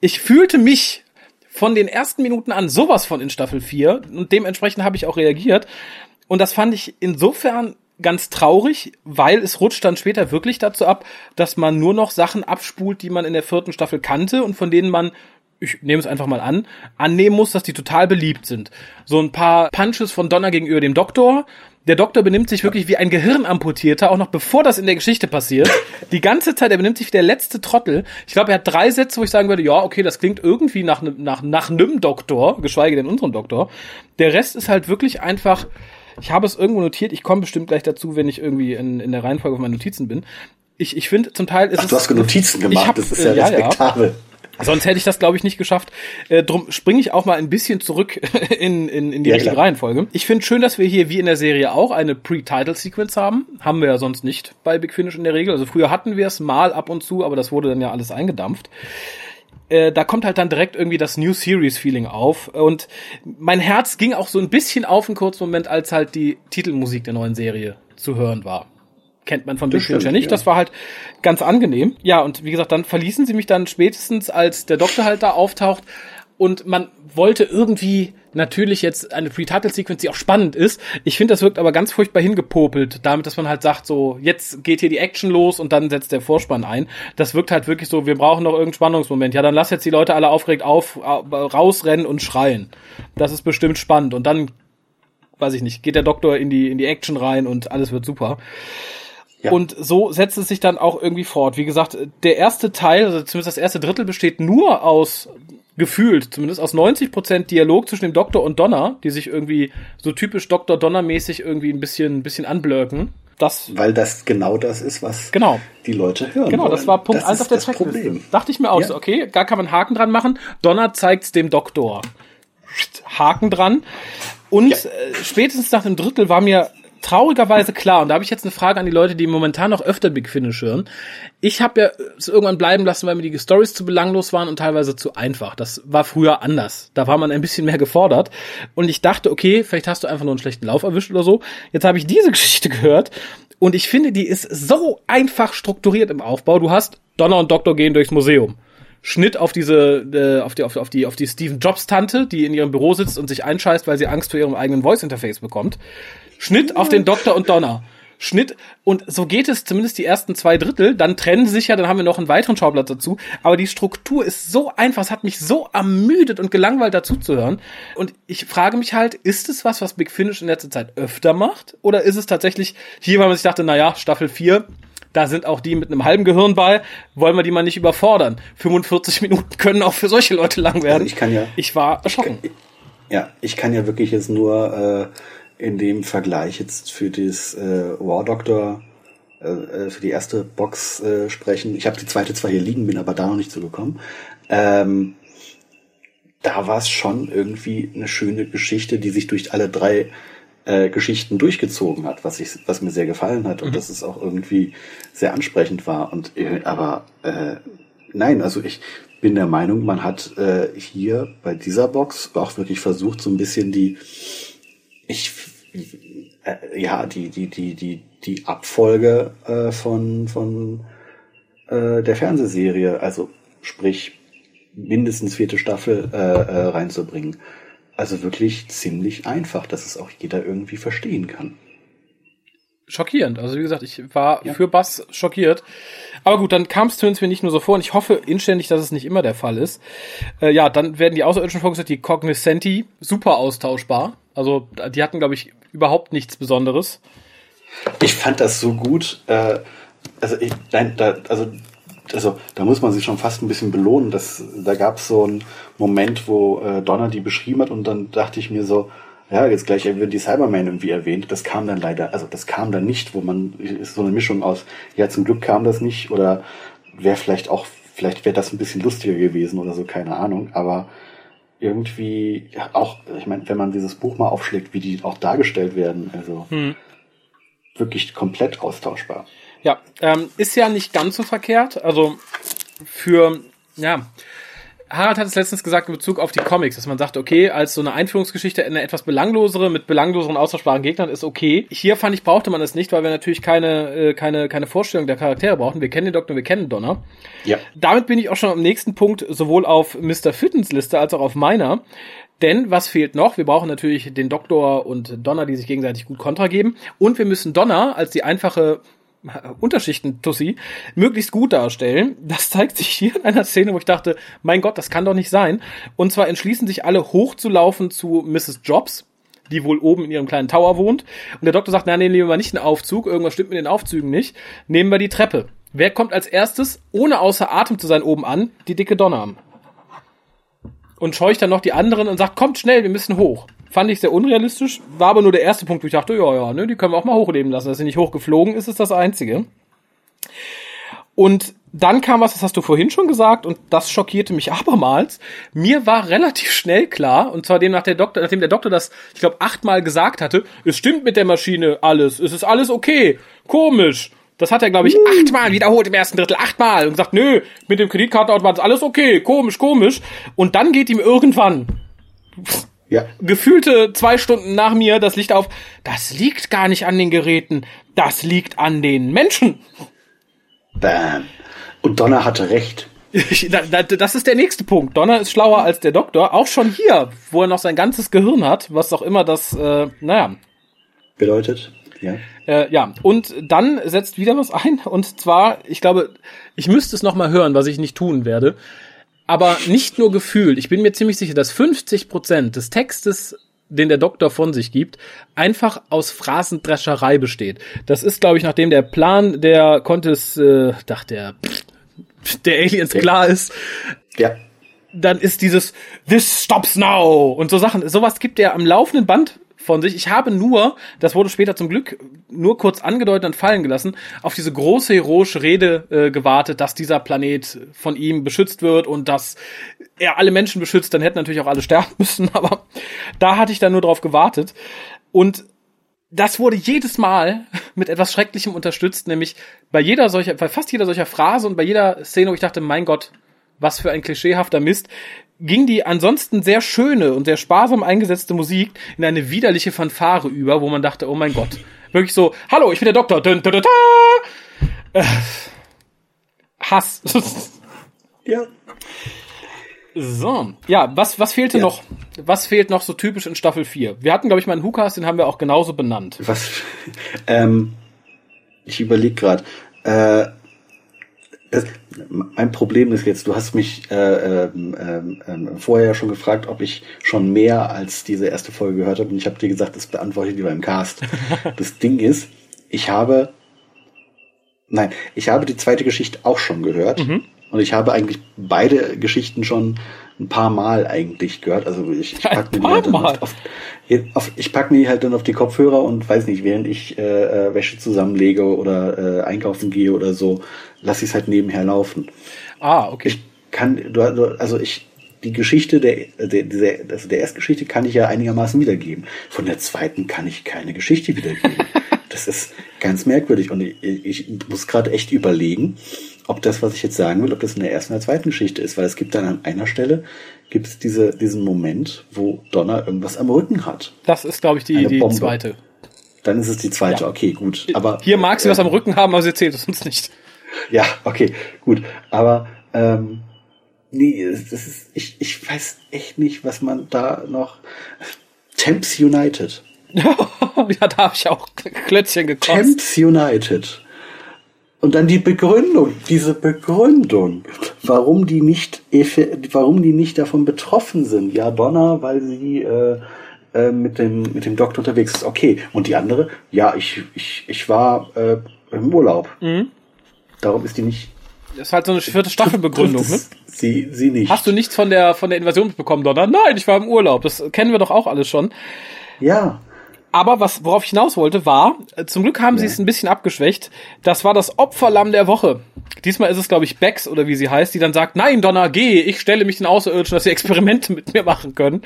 Ich fühlte mich von den ersten Minuten an sowas von in Staffel 4 und dementsprechend habe ich auch reagiert. Und das fand ich insofern ganz traurig, weil es rutscht dann später wirklich dazu ab, dass man nur noch Sachen abspult, die man in der vierten Staffel kannte und von denen man ich nehme es einfach mal an, annehmen muss, dass die total beliebt sind. So ein paar Punches von Donner gegenüber dem Doktor, der Doktor benimmt sich wirklich wie ein Gehirnamputierter, auch noch bevor das in der Geschichte passiert. Die ganze Zeit, er benimmt sich wie der letzte Trottel. Ich glaube, er hat drei Sätze, wo ich sagen würde, ja, okay, das klingt irgendwie nach, nach, nach einem Doktor, geschweige denn unserem Doktor. Der Rest ist halt wirklich einfach, ich habe es irgendwo notiert, ich komme bestimmt gleich dazu, wenn ich irgendwie in, in der Reihenfolge von meinen Notizen bin. Ich, ich finde zum Teil ist Ach. Du hast Notizen gemacht, hab, das ist ja, äh, ja respektabel. Ja. Sonst hätte ich das, glaube ich, nicht geschafft. Äh, drum springe ich auch mal ein bisschen zurück in, in, in die ja, richtige Reihenfolge. Ich finde schön, dass wir hier wie in der Serie auch eine Pre-Title-Sequence haben. Haben wir ja sonst nicht bei Big Finish in der Regel. Also früher hatten wir es mal ab und zu, aber das wurde dann ja alles eingedampft. Äh, da kommt halt dann direkt irgendwie das New Series Feeling auf und mein Herz ging auch so ein bisschen auf einen kurzen Moment, als halt die Titelmusik der neuen Serie zu hören war kennt man von Big Fincher nicht. Ja. Das war halt ganz angenehm. Ja, und wie gesagt, dann verließen sie mich dann spätestens, als der Doktor halt da auftaucht. Und man wollte irgendwie natürlich jetzt eine Pre-Title-Sequence, die auch spannend ist. Ich finde, das wirkt aber ganz furchtbar hingepopelt, damit, dass man halt sagt, so, jetzt geht hier die Action los und dann setzt der Vorspann ein. Das wirkt halt wirklich so, wir brauchen noch irgendeinen Spannungsmoment. Ja, dann lass jetzt die Leute alle aufgeregt auf, rausrennen und schreien. Das ist bestimmt spannend. Und dann, weiß ich nicht, geht der Doktor in die, in die Action rein und alles wird super. Ja. Und so setzt es sich dann auch irgendwie fort. Wie gesagt, der erste Teil, also zumindest das erste Drittel, besteht nur aus gefühlt, zumindest aus 90 Prozent Dialog zwischen dem Doktor und Donner, die sich irgendwie so typisch Doktor Donner mäßig irgendwie ein bisschen, ein bisschen anblöken. Das, Weil das genau das ist, was genau. die Leute hören. Genau, wollen. das war Punkt 1 auf der Checkliste. Dachte ich mir auch ja. so, okay, gar kann man Haken dran machen. Donner zeigt's dem Doktor. Haken dran. Und ja. äh, spätestens nach dem Drittel war mir traurigerweise klar, und da habe ich jetzt eine Frage an die Leute, die momentan noch öfter Big Finish hören. Ich habe ja es irgendwann bleiben lassen, weil mir die Stories zu belanglos waren und teilweise zu einfach. Das war früher anders. Da war man ein bisschen mehr gefordert. Und ich dachte, okay, vielleicht hast du einfach nur einen schlechten Lauf erwischt oder so. Jetzt habe ich diese Geschichte gehört und ich finde, die ist so einfach strukturiert im Aufbau. Du hast Donner und Doktor gehen durchs Museum. Schnitt auf diese, äh, auf die, auf, auf die, auf die Steve Jobs Tante, die in ihrem Büro sitzt und sich einscheißt, weil sie Angst vor ihrem eigenen Voice Interface bekommt. Schnitt auf den Doktor und Donner. Schnitt und so geht es zumindest die ersten zwei Drittel, dann trennen sie sich ja, dann haben wir noch einen weiteren Schauplatz dazu, aber die Struktur ist so einfach, es hat mich so ermüdet und gelangweilt dazu zu hören und ich frage mich halt, ist es was, was Big Finish in letzter Zeit öfter macht oder ist es tatsächlich hier, weil man sich dachte, naja, Staffel 4, da sind auch die mit einem halben Gehirn bei, wollen wir die mal nicht überfordern. 45 Minuten können auch für solche Leute lang werden. Also ich kann ja. Ich war erschrocken. Ich kann, ja, ich kann ja wirklich jetzt nur äh, in dem Vergleich jetzt für das äh, War Doctor äh, äh, für die erste Box äh, sprechen. Ich habe die zweite zwar hier liegen, bin aber da noch nicht zugekommen. Ähm, da war es schon irgendwie eine schöne Geschichte, die sich durch alle drei äh, Geschichten durchgezogen hat, was ich, was mir sehr gefallen hat und mhm. dass es auch irgendwie sehr ansprechend war. Und äh, aber äh, nein, also ich bin der Meinung, man hat äh, hier bei dieser Box auch wirklich versucht, so ein bisschen die ich äh, ja die die die die die Abfolge äh, von von äh, der Fernsehserie, also sprich mindestens vierte Staffel äh, äh, reinzubringen. Also wirklich ziemlich einfach, dass es auch jeder irgendwie verstehen kann. Schockierend. Also wie gesagt, ich war ja. für Bass schockiert. Aber gut, dann kam es zumindest mir nicht nur so vor und ich hoffe inständig, dass es nicht immer der Fall ist. Äh, ja, dann werden die Außerirdischen vorgestellt, die Cognoscenti, super austauschbar. Also die hatten, glaube ich, überhaupt nichts Besonderes. Ich fand das so gut. Äh, also ich, nein, da, also also da muss man sich schon fast ein bisschen belohnen. Das, da gab es so einen Moment, wo äh, Donner die beschrieben hat und dann dachte ich mir so, ja, jetzt gleich wird die Cyberman irgendwie erwähnt. Das kam dann leider, also das kam dann nicht, wo man ist so eine Mischung aus, ja, zum Glück kam das nicht oder wäre vielleicht auch, vielleicht wäre das ein bisschen lustiger gewesen oder so, keine Ahnung. Aber irgendwie ja, auch, ich meine, wenn man dieses Buch mal aufschlägt, wie die auch dargestellt werden, also hm. wirklich komplett austauschbar. Ja, ähm, ist ja nicht ganz so verkehrt. Also für, ja, Harald hat es letztens gesagt in Bezug auf die Comics, dass man sagt, okay, als so eine Einführungsgeschichte eine etwas belanglosere mit belangloseren austauschbaren Gegnern ist okay. Hier fand ich brauchte man es nicht, weil wir natürlich keine äh, keine keine Vorstellung der Charaktere brauchen. Wir kennen den Doktor, wir kennen Donner. Ja. Damit bin ich auch schon am nächsten Punkt sowohl auf Mr. Fittens Liste als auch auf meiner. Denn was fehlt noch? Wir brauchen natürlich den Doktor und Donner, die sich gegenseitig gut kontra geben. Und wir müssen Donner als die einfache Unterschichten-Tussi möglichst gut darstellen. Das zeigt sich hier in einer Szene, wo ich dachte, mein Gott, das kann doch nicht sein. Und zwar entschließen sich alle hochzulaufen zu Mrs. Jobs, die wohl oben in ihrem kleinen Tower wohnt. Und der Doktor sagt, na, nehmen wir nicht einen Aufzug, irgendwas stimmt mit den Aufzügen nicht. Nehmen wir die Treppe. Wer kommt als erstes, ohne außer Atem zu sein, oben an? Die dicke Donner. Und scheucht dann noch die anderen und sagt, kommt schnell, wir müssen hoch. Fand ich sehr unrealistisch, war aber nur der erste Punkt, wo ich dachte, ja, ja, ne, die können wir auch mal hochleben lassen. Dass sie nicht hochgeflogen ist, ist das Einzige. Und dann kam was, das hast du vorhin schon gesagt, und das schockierte mich abermals. Mir war relativ schnell klar, und zwar dem nach der Doktor, nachdem der Doktor das, ich glaube, achtmal gesagt hatte, es stimmt mit der Maschine alles, es ist alles okay, komisch. Das hat er, glaube ich, achtmal wiederholt im ersten Drittel, achtmal und gesagt, nö, mit dem Kreditkartenautomat ist alles okay, komisch, komisch. Und dann geht ihm irgendwann ja. gefühlte zwei Stunden nach mir das Licht auf. Das liegt gar nicht an den Geräten, das liegt an den Menschen. Bam. Und Donner hatte recht. das ist der nächste Punkt. Donner ist schlauer als der Doktor, auch schon hier, wo er noch sein ganzes Gehirn hat, was auch immer das, äh, naja. Bedeutet, ja. Äh, ja, und dann setzt wieder was ein, und zwar, ich glaube, ich müsste es nochmal hören, was ich nicht tun werde aber nicht nur gefühlt. Ich bin mir ziemlich sicher, dass 50 Prozent des Textes den der Doktor von sich gibt, einfach aus Phrasendrescherei besteht. Das ist, glaube ich, nachdem der Plan der Contes, äh, dachte der, der Aliens klar ist. Ja. Dann ist dieses This stops now und so Sachen. Sowas gibt er am laufenden Band von sich. Ich habe nur, das wurde später zum Glück nur kurz angedeutet und fallen gelassen, auf diese große heroische Rede äh, gewartet, dass dieser Planet von ihm beschützt wird und dass er alle Menschen beschützt. Dann hätten natürlich auch alle sterben müssen, aber da hatte ich dann nur drauf gewartet. Und das wurde jedes Mal mit etwas Schrecklichem unterstützt, nämlich bei jeder solcher, bei fast jeder solcher Phrase und bei jeder Szene, wo ich dachte, mein Gott, was für ein klischeehafter Mist, ging die ansonsten sehr schöne und sehr sparsam eingesetzte Musik in eine widerliche Fanfare über, wo man dachte, oh mein Gott. Wirklich so, hallo, ich bin der Doktor. Dun, dun, dun, dun. Äh, Hass. Ja. So, ja, was, was fehlte Ja. noch? Was fehlt noch so typisch in Staffel 4? Wir hatten, glaube ich, mal einen Hukas, den haben wir auch genauso benannt. Was? Ähm, ich überlege gerade. Äh, das, mein Problem ist jetzt, du hast mich äh, ähm, ähm, ähm, vorher schon gefragt, ob ich schon mehr als diese erste Folge gehört habe. Und ich habe dir gesagt, das beantworte ich lieber im Cast. das Ding ist, ich habe, nein, ich habe die zweite Geschichte auch schon gehört. Und ich habe eigentlich beide Geschichten schon ein paar Mal eigentlich gehört. Also ich, ich pack mir halt auf, auf, ich pack mir die halt dann auf die Kopfhörer und weiß nicht, während ich äh, äh, Wäsche zusammenlege oder äh, einkaufen gehe oder so, lasse ich es halt nebenher laufen. Ah, okay. Ich kann, du, also ich, die Geschichte der, der, dieser, also der Erstgeschichte kann ich ja einigermaßen wiedergeben. Von der zweiten kann ich keine Geschichte wiedergeben. das ist ganz merkwürdig und ich, ich muss gerade echt überlegen, ob das, was ich jetzt sagen will, ob das in der ersten oder zweiten Geschichte ist, weil es gibt dann an einer Stelle, gibt es diese, diesen Moment, wo Donner irgendwas am Rücken hat. Das ist, glaube ich, die, die zweite. Dann ist es die zweite, Ja. okay, gut. Aber Hier mag sie äh, was am Rücken haben, aber sie erzählt es uns nicht. Ja, okay, gut. Aber ähm, nee, das ist, ich, ich weiß echt nicht, was man da noch. Temps United. ja, da habe ich auch Klötzchen gekotzt. Temps United. Und dann die Begründung, diese Begründung, warum die nicht, warum die nicht davon betroffen sind. Ja, Donner, weil sie äh, äh, mit dem mit dem Doktor unterwegs ist. Okay. Und die andere, ja, ich ich ich war äh, im Urlaub. Mhm. Darum ist die nicht. Das ist halt so eine vierte Staffelbegründung, ne? Sie sie nicht. Hast du nichts von der, von der Invasion mitbekommen, Donner? Nein, ich war im Urlaub. Das kennen wir doch auch alles schon. Ja. Aber was, worauf ich hinaus wollte, war, äh, zum Glück haben sie es ein bisschen abgeschwächt. Das war das Opferlamm der Woche. Diesmal ist es, glaube ich, Bex oder wie sie heißt, die dann sagt, nein, Donner, geh, ich stelle mich den Außerirdischen, dass sie Experimente mit mir machen können.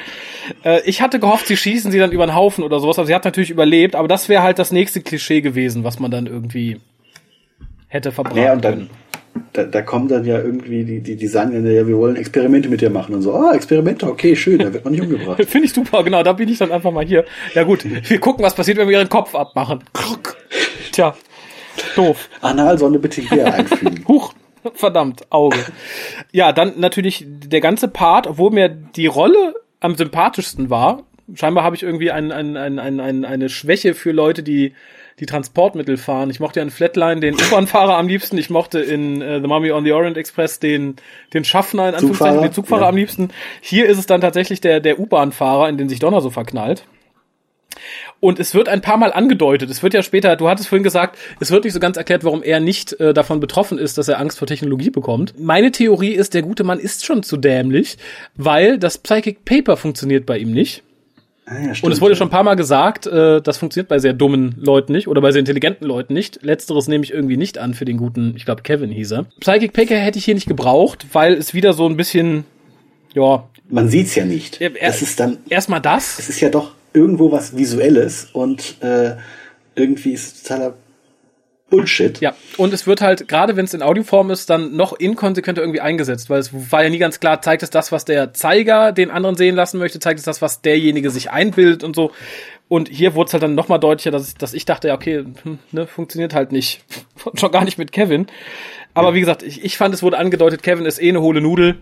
Äh, ich hatte gehofft, sie schießen sie dann über den Haufen oder sowas. Also sie hat natürlich überlebt, aber das wäre halt das nächste Klischee gewesen, was man dann irgendwie hätte verbraten Naja, und können. Da, da kommen dann ja irgendwie die, die, die sagen dann, ja, wir wollen Experimente mit dir machen und so. Ah, Experimente, okay, schön, da wird man nicht umgebracht. Finde ich super, genau, da bin ich dann einfach mal hier. Ja gut, wir gucken, was passiert, wenn wir ihren Kopf abmachen. Tja, doof. Analsonde bitte hier einfügen. Huch, verdammt, Auge. Ja, dann natürlich der ganze Part, obwohl mir die Rolle am sympathischsten war. Scheinbar habe ich irgendwie ein, ein, ein, ein, ein, eine Schwäche für Leute, die die Transportmittel fahren. Ich mochte ja in Flatline den U-Bahn-Fahrer am liebsten. Ich mochte in äh, The Mummy on the Orient Express den, den Schaffner, in Anführungszeichen, Zugfahrer, den Zugfahrer ja. am liebsten. Hier ist es dann tatsächlich der, der U-Bahn-Fahrer, in den sich Donner so verknallt. Und es wird ein paar Mal angedeutet. Es wird ja später, du hattest vorhin gesagt, es wird nicht so ganz erklärt, warum er nicht äh, davon betroffen ist, dass er Angst vor Technologie bekommt. Meine Theorie ist, der gute Mann ist schon zu dämlich, weil das Psychic Paper funktioniert bei ihm nicht. Ah, ja, stimmt, Und es wurde ja. schon ein paar Mal gesagt, äh, das funktioniert bei sehr dummen Leuten nicht oder bei sehr intelligenten Leuten nicht. Letzteres nehme ich irgendwie nicht an für den guten, ich glaube Kevin hieß er. Psychic Paper hätte ich hier nicht gebraucht, weil es wieder so ein bisschen, ja, Man sieht's ja nicht. Ja, er- Das ist dann, erstmal das. es ist ja doch irgendwo was Visuelles und äh, irgendwie ist es totaler Bullshit. Ja, und es wird halt, gerade wenn es in Audioform ist, dann noch inkonsequenter irgendwie eingesetzt, weil es war ja nie ganz klar, zeigt es das, was der Zeiger den anderen sehen lassen möchte, zeigt es das, was derjenige sich einbildet und so. Und hier wurde es halt dann nochmal deutlicher, dass, ich- dass ich dachte, ja, okay, hm, ne, funktioniert halt nicht. Schon gar nicht mit Kevin. Aber wie gesagt, ich, ich fand, es wurde angedeutet, Kevin ist eh eine hohle Nudel.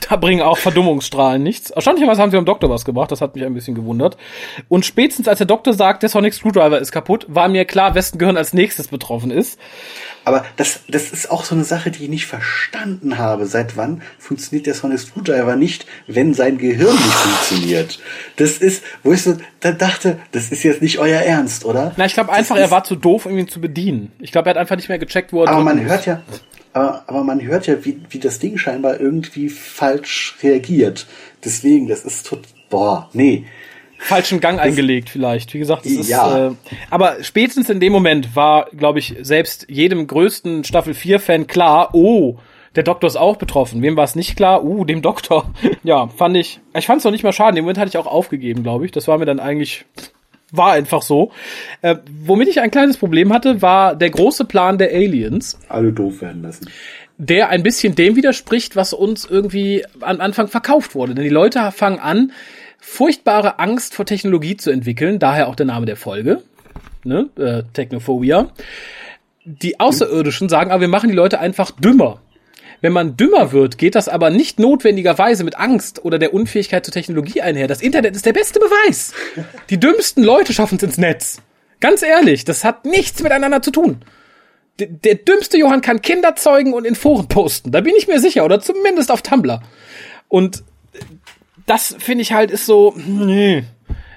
Da bringen auch Verdummungsstrahlen nichts. Erstaunlicherweise haben sie beim Doktor was gebracht, das hat mich ein bisschen gewundert. Und spätestens als der Doktor sagt, der Sonic Screwdriver ist kaputt, war mir klar, wessen Gehirn als nächstes betroffen ist. Aber das, das ist auch so eine Sache, die ich nicht verstanden habe. Seit wann funktioniert der Sonic Screwdriver nicht, wenn sein Gehirn nicht funktioniert? Das ist, wo ich so da dachte, das ist jetzt nicht euer Ernst, oder? Na, ich glaube Das einfach, ist- er war zu doof, um ihn zu bedienen. Ich glaube, er hat einfach nicht mehr gecheckt, wo er Aber man hört ja, aber, aber man hört ja, wie, wie das Ding scheinbar irgendwie falsch reagiert. Deswegen, das ist tot, boah, nee. falschen Gang eingelegt vielleicht. Wie gesagt, es ist, Ja. äh, aber spätestens in dem Moment war, glaube ich, selbst jedem größten Staffel 4 Fan klar, oh, der Doktor ist auch betroffen. Wem war es nicht klar? Uh, dem Doktor. ja, fand ich. Ich fand es noch nicht mal schade. Dem Moment hatte ich auch aufgegeben, glaube ich. Das war mir dann eigentlich war einfach so. Äh, womit ich ein kleines Problem hatte, war der große Plan der Aliens. Alle doof werden lassen. Der ein bisschen dem widerspricht, was uns irgendwie am Anfang verkauft wurde. Denn die Leute fangen an, furchtbare Angst vor Technologie zu entwickeln, daher auch der Name der Folge, ne? äh, Technophobia. Die Außerirdischen sagen aber, wir machen die Leute einfach dümmer. Wenn man dümmer wird, geht das aber nicht notwendigerweise mit Angst oder der Unfähigkeit zur Technologie einher. Das Internet ist der beste Beweis. Die dümmsten Leute schaffen es ins Netz. Ganz ehrlich, das hat nichts miteinander zu tun. Der, der dümmste Johann kann Kinder zeugen und in Foren posten. Da bin ich mir sicher. Oder zumindest auf Tumblr. Und das finde ich halt ist so, nee.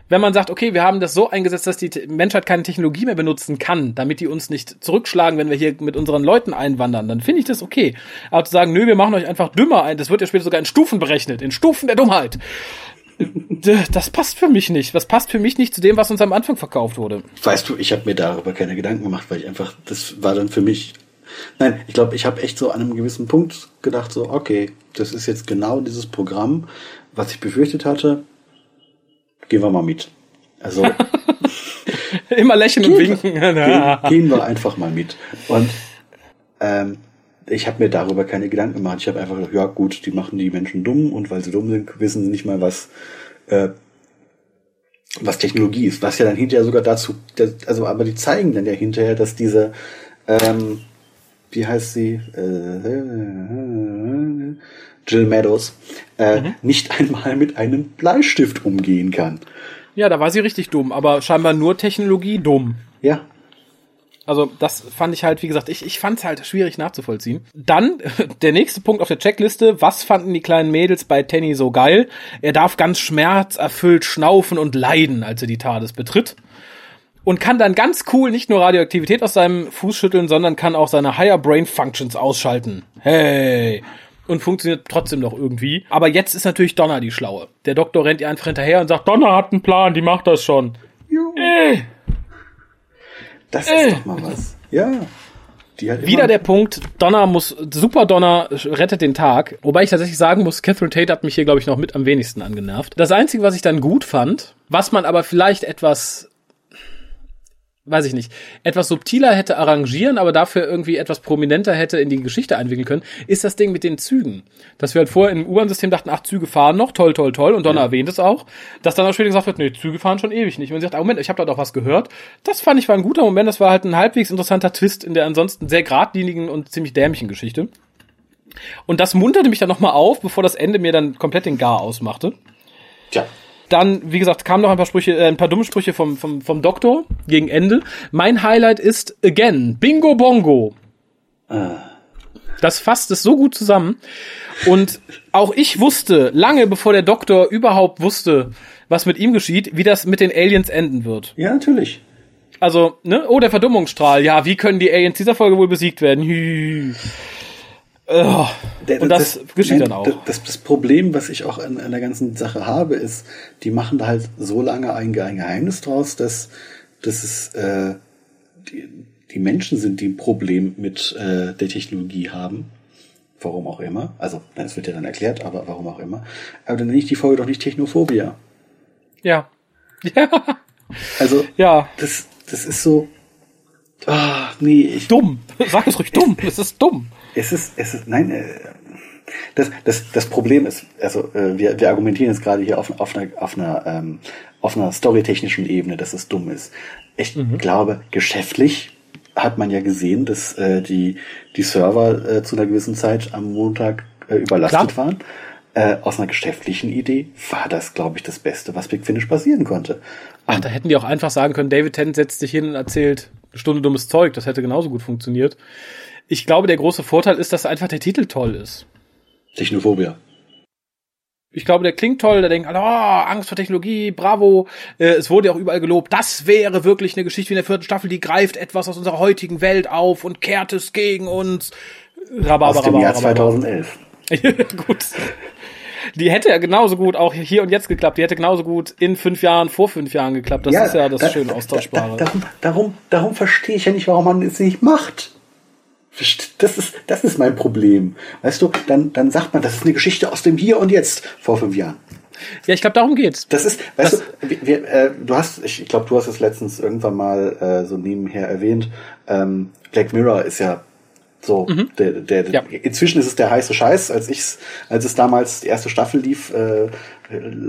Wenn man sagt, okay, wir haben das so eingesetzt, dass die Menschheit keine Technologie mehr benutzen kann, damit die uns nicht zurückschlagen, wenn wir hier mit unseren Leuten einwandern, dann finde ich das okay. Aber zu sagen, nö, wir machen euch einfach dümmer ein, das wird ja später sogar in Stufen berechnet, in Stufen der Dummheit. Das passt für mich nicht. Das passt für mich nicht zu dem, was uns am Anfang verkauft wurde. Weißt du, ich habe mir darüber keine Gedanken gemacht, weil ich einfach, das war dann für mich Nein, ich glaube, ich habe echt so an einem gewissen Punkt gedacht, so, okay, das ist jetzt genau dieses Programm, was ich befürchtet hatte. Gehen wir mal mit. Also. Immer lächeln und winken. Gehen, gehen wir einfach mal mit. Und ähm, ich habe mir darüber keine Gedanken gemacht. Ich habe einfach gedacht, ja gut, die machen die Menschen dumm und weil sie dumm sind, wissen sie nicht mal, was, äh, was Technologie ist. Was ja dann hinterher sogar dazu, also aber die zeigen dann ja hinterher, dass diese ähm, wie heißt sie? Äh, Jill Meadows, äh, mhm. nicht einmal mit einem Bleistift umgehen kann. Ja, da war sie richtig dumm, aber scheinbar nur Technologie dumm. Ja. Also das fand ich halt, wie gesagt, ich, ich fand es halt schwierig nachzuvollziehen. Dann der nächste Punkt auf der Checkliste, was fanden die kleinen Mädels bei Tenny so geil? Er darf ganz schmerzerfüllt schnaufen und leiden, als er die TARDIS betritt und kann dann ganz cool nicht nur Radioaktivität aus seinem Fuß schütteln, sondern kann auch seine Higher Brain Functions ausschalten. Hey! Und funktioniert trotzdem noch irgendwie. Aber jetzt ist natürlich Donna die Schlaue. Der Doktor rennt ihr einfach hinterher und sagt, Donna hat einen Plan, die macht das schon. Äh. Das ist äh. doch mal was. Ja. Wieder der Punkt, Donna muss, Super Donna rettet den Tag. Wobei ich tatsächlich sagen muss, Catherine Tate hat mich hier, glaube ich, noch mit am wenigsten angenervt. Das Einzige, was ich dann gut fand, was man aber vielleicht etwas weiß ich nicht, etwas subtiler hätte arrangieren, aber dafür irgendwie etwas prominenter hätte in die Geschichte einwickeln können, ist das Ding mit den Zügen. Dass wir halt vorher im U-Bahn-System dachten, ach, Züge fahren noch, toll, toll, toll, und Donner ja. erwähnt es auch, dass dann auch später gesagt wird, nee, Züge fahren schon ewig nicht. Und man sagt, ah, Moment, ich habe da doch was gehört. Das fand ich war ein guter Moment, das war halt ein halbwegs interessanter Twist in der ansonsten sehr geradlinigen und ziemlich dämlichen Geschichte. Und das munterte mich dann nochmal auf, bevor das Ende mir dann komplett den Gar ausmachte. Tja. Dann, wie gesagt, kamen noch ein paar Sprüche, äh, ein paar dumme Sprüche vom, vom, vom Doktor gegen Ende. Mein Highlight ist again Bingo Bongo. Ah. Das fasst es so gut zusammen. Und auch ich wusste, lange bevor der Doktor überhaupt wusste, was mit ihm geschieht, wie das mit den Aliens enden wird. Ja, natürlich. Also, ne? Oh, der Verdummungsstrahl. Ja, wie können die Aliens dieser Folge wohl besiegt werden? Hü. Oh, und das, das geschieht dann auch. Das, das, Problem, was ich auch an, an, der ganzen Sache habe, ist, die machen da halt so lange ein, Geheimnis draus, dass, dass es äh, die, die Menschen sind, die ein Problem mit äh, der Technologie haben. Warum auch immer. Also, es wird ja dann erklärt, aber warum auch immer. Aber dann nenne ich die Folge doch nicht Technophobia. Ja. Ja. Also, ja. das, das ist so. Ah, nee. Ich, dumm. Sag es ruhig dumm. Es ist dumm es ist, es ist, nein, äh, das, das, das Problem ist, also äh, wir, wir argumentieren jetzt gerade hier auf, auf einer, auf einer, ähm, auf einer storytechnischen Ebene, dass es dumm ist. Ich mhm. glaube, geschäftlich hat man ja gesehen, dass äh, die, die Server äh, zu einer gewissen Zeit am Montag äh, überlastet Klar. waren. Äh, aus einer geschäftlichen Idee war das, glaube ich, das Beste, was Big Finish passieren konnte. Ach, da hätten die auch einfach sagen können, David Tennant setzt sich hin und erzählt eine Stunde dummes Zeug. Das hätte genauso gut funktioniert ich glaube, der große Vorteil ist, dass einfach der Titel toll ist. Technophobia. Ich glaube, der klingt toll, der denkt, oh, Angst vor Technologie, bravo. Äh, es wurde ja auch überall gelobt, das wäre wirklich eine Geschichte wie in der vierten Staffel, die greift etwas aus unserer heutigen Welt auf und kehrt es gegen uns. Rhabarber, aus dem Jahr 2011. gut. Die hätte ja genauso gut auch hier und jetzt geklappt. Die hätte genauso gut in fünf Jahren, vor fünf Jahren geklappt. Das ja, ist ja das da, schöne Austauschbare. Da, da, darum, darum, darum verstehe ich ja nicht, warum man es nicht macht. Das ist, das ist mein Problem. Weißt du, dann, dann sagt man, das ist eine Geschichte aus dem Hier und Jetzt vor fünf Jahren. Ja, ich glaube, darum geht's. Das ist, weißt das, du, wir, äh, du hast, ich, glaube, du hast es letztens irgendwann mal äh, so nebenher erwähnt. Ähm, Black Mirror ist ja so, mhm. der, der, ja. inzwischen ist es der heiße Scheiß. Als ich's, als es damals die erste Staffel lief, äh,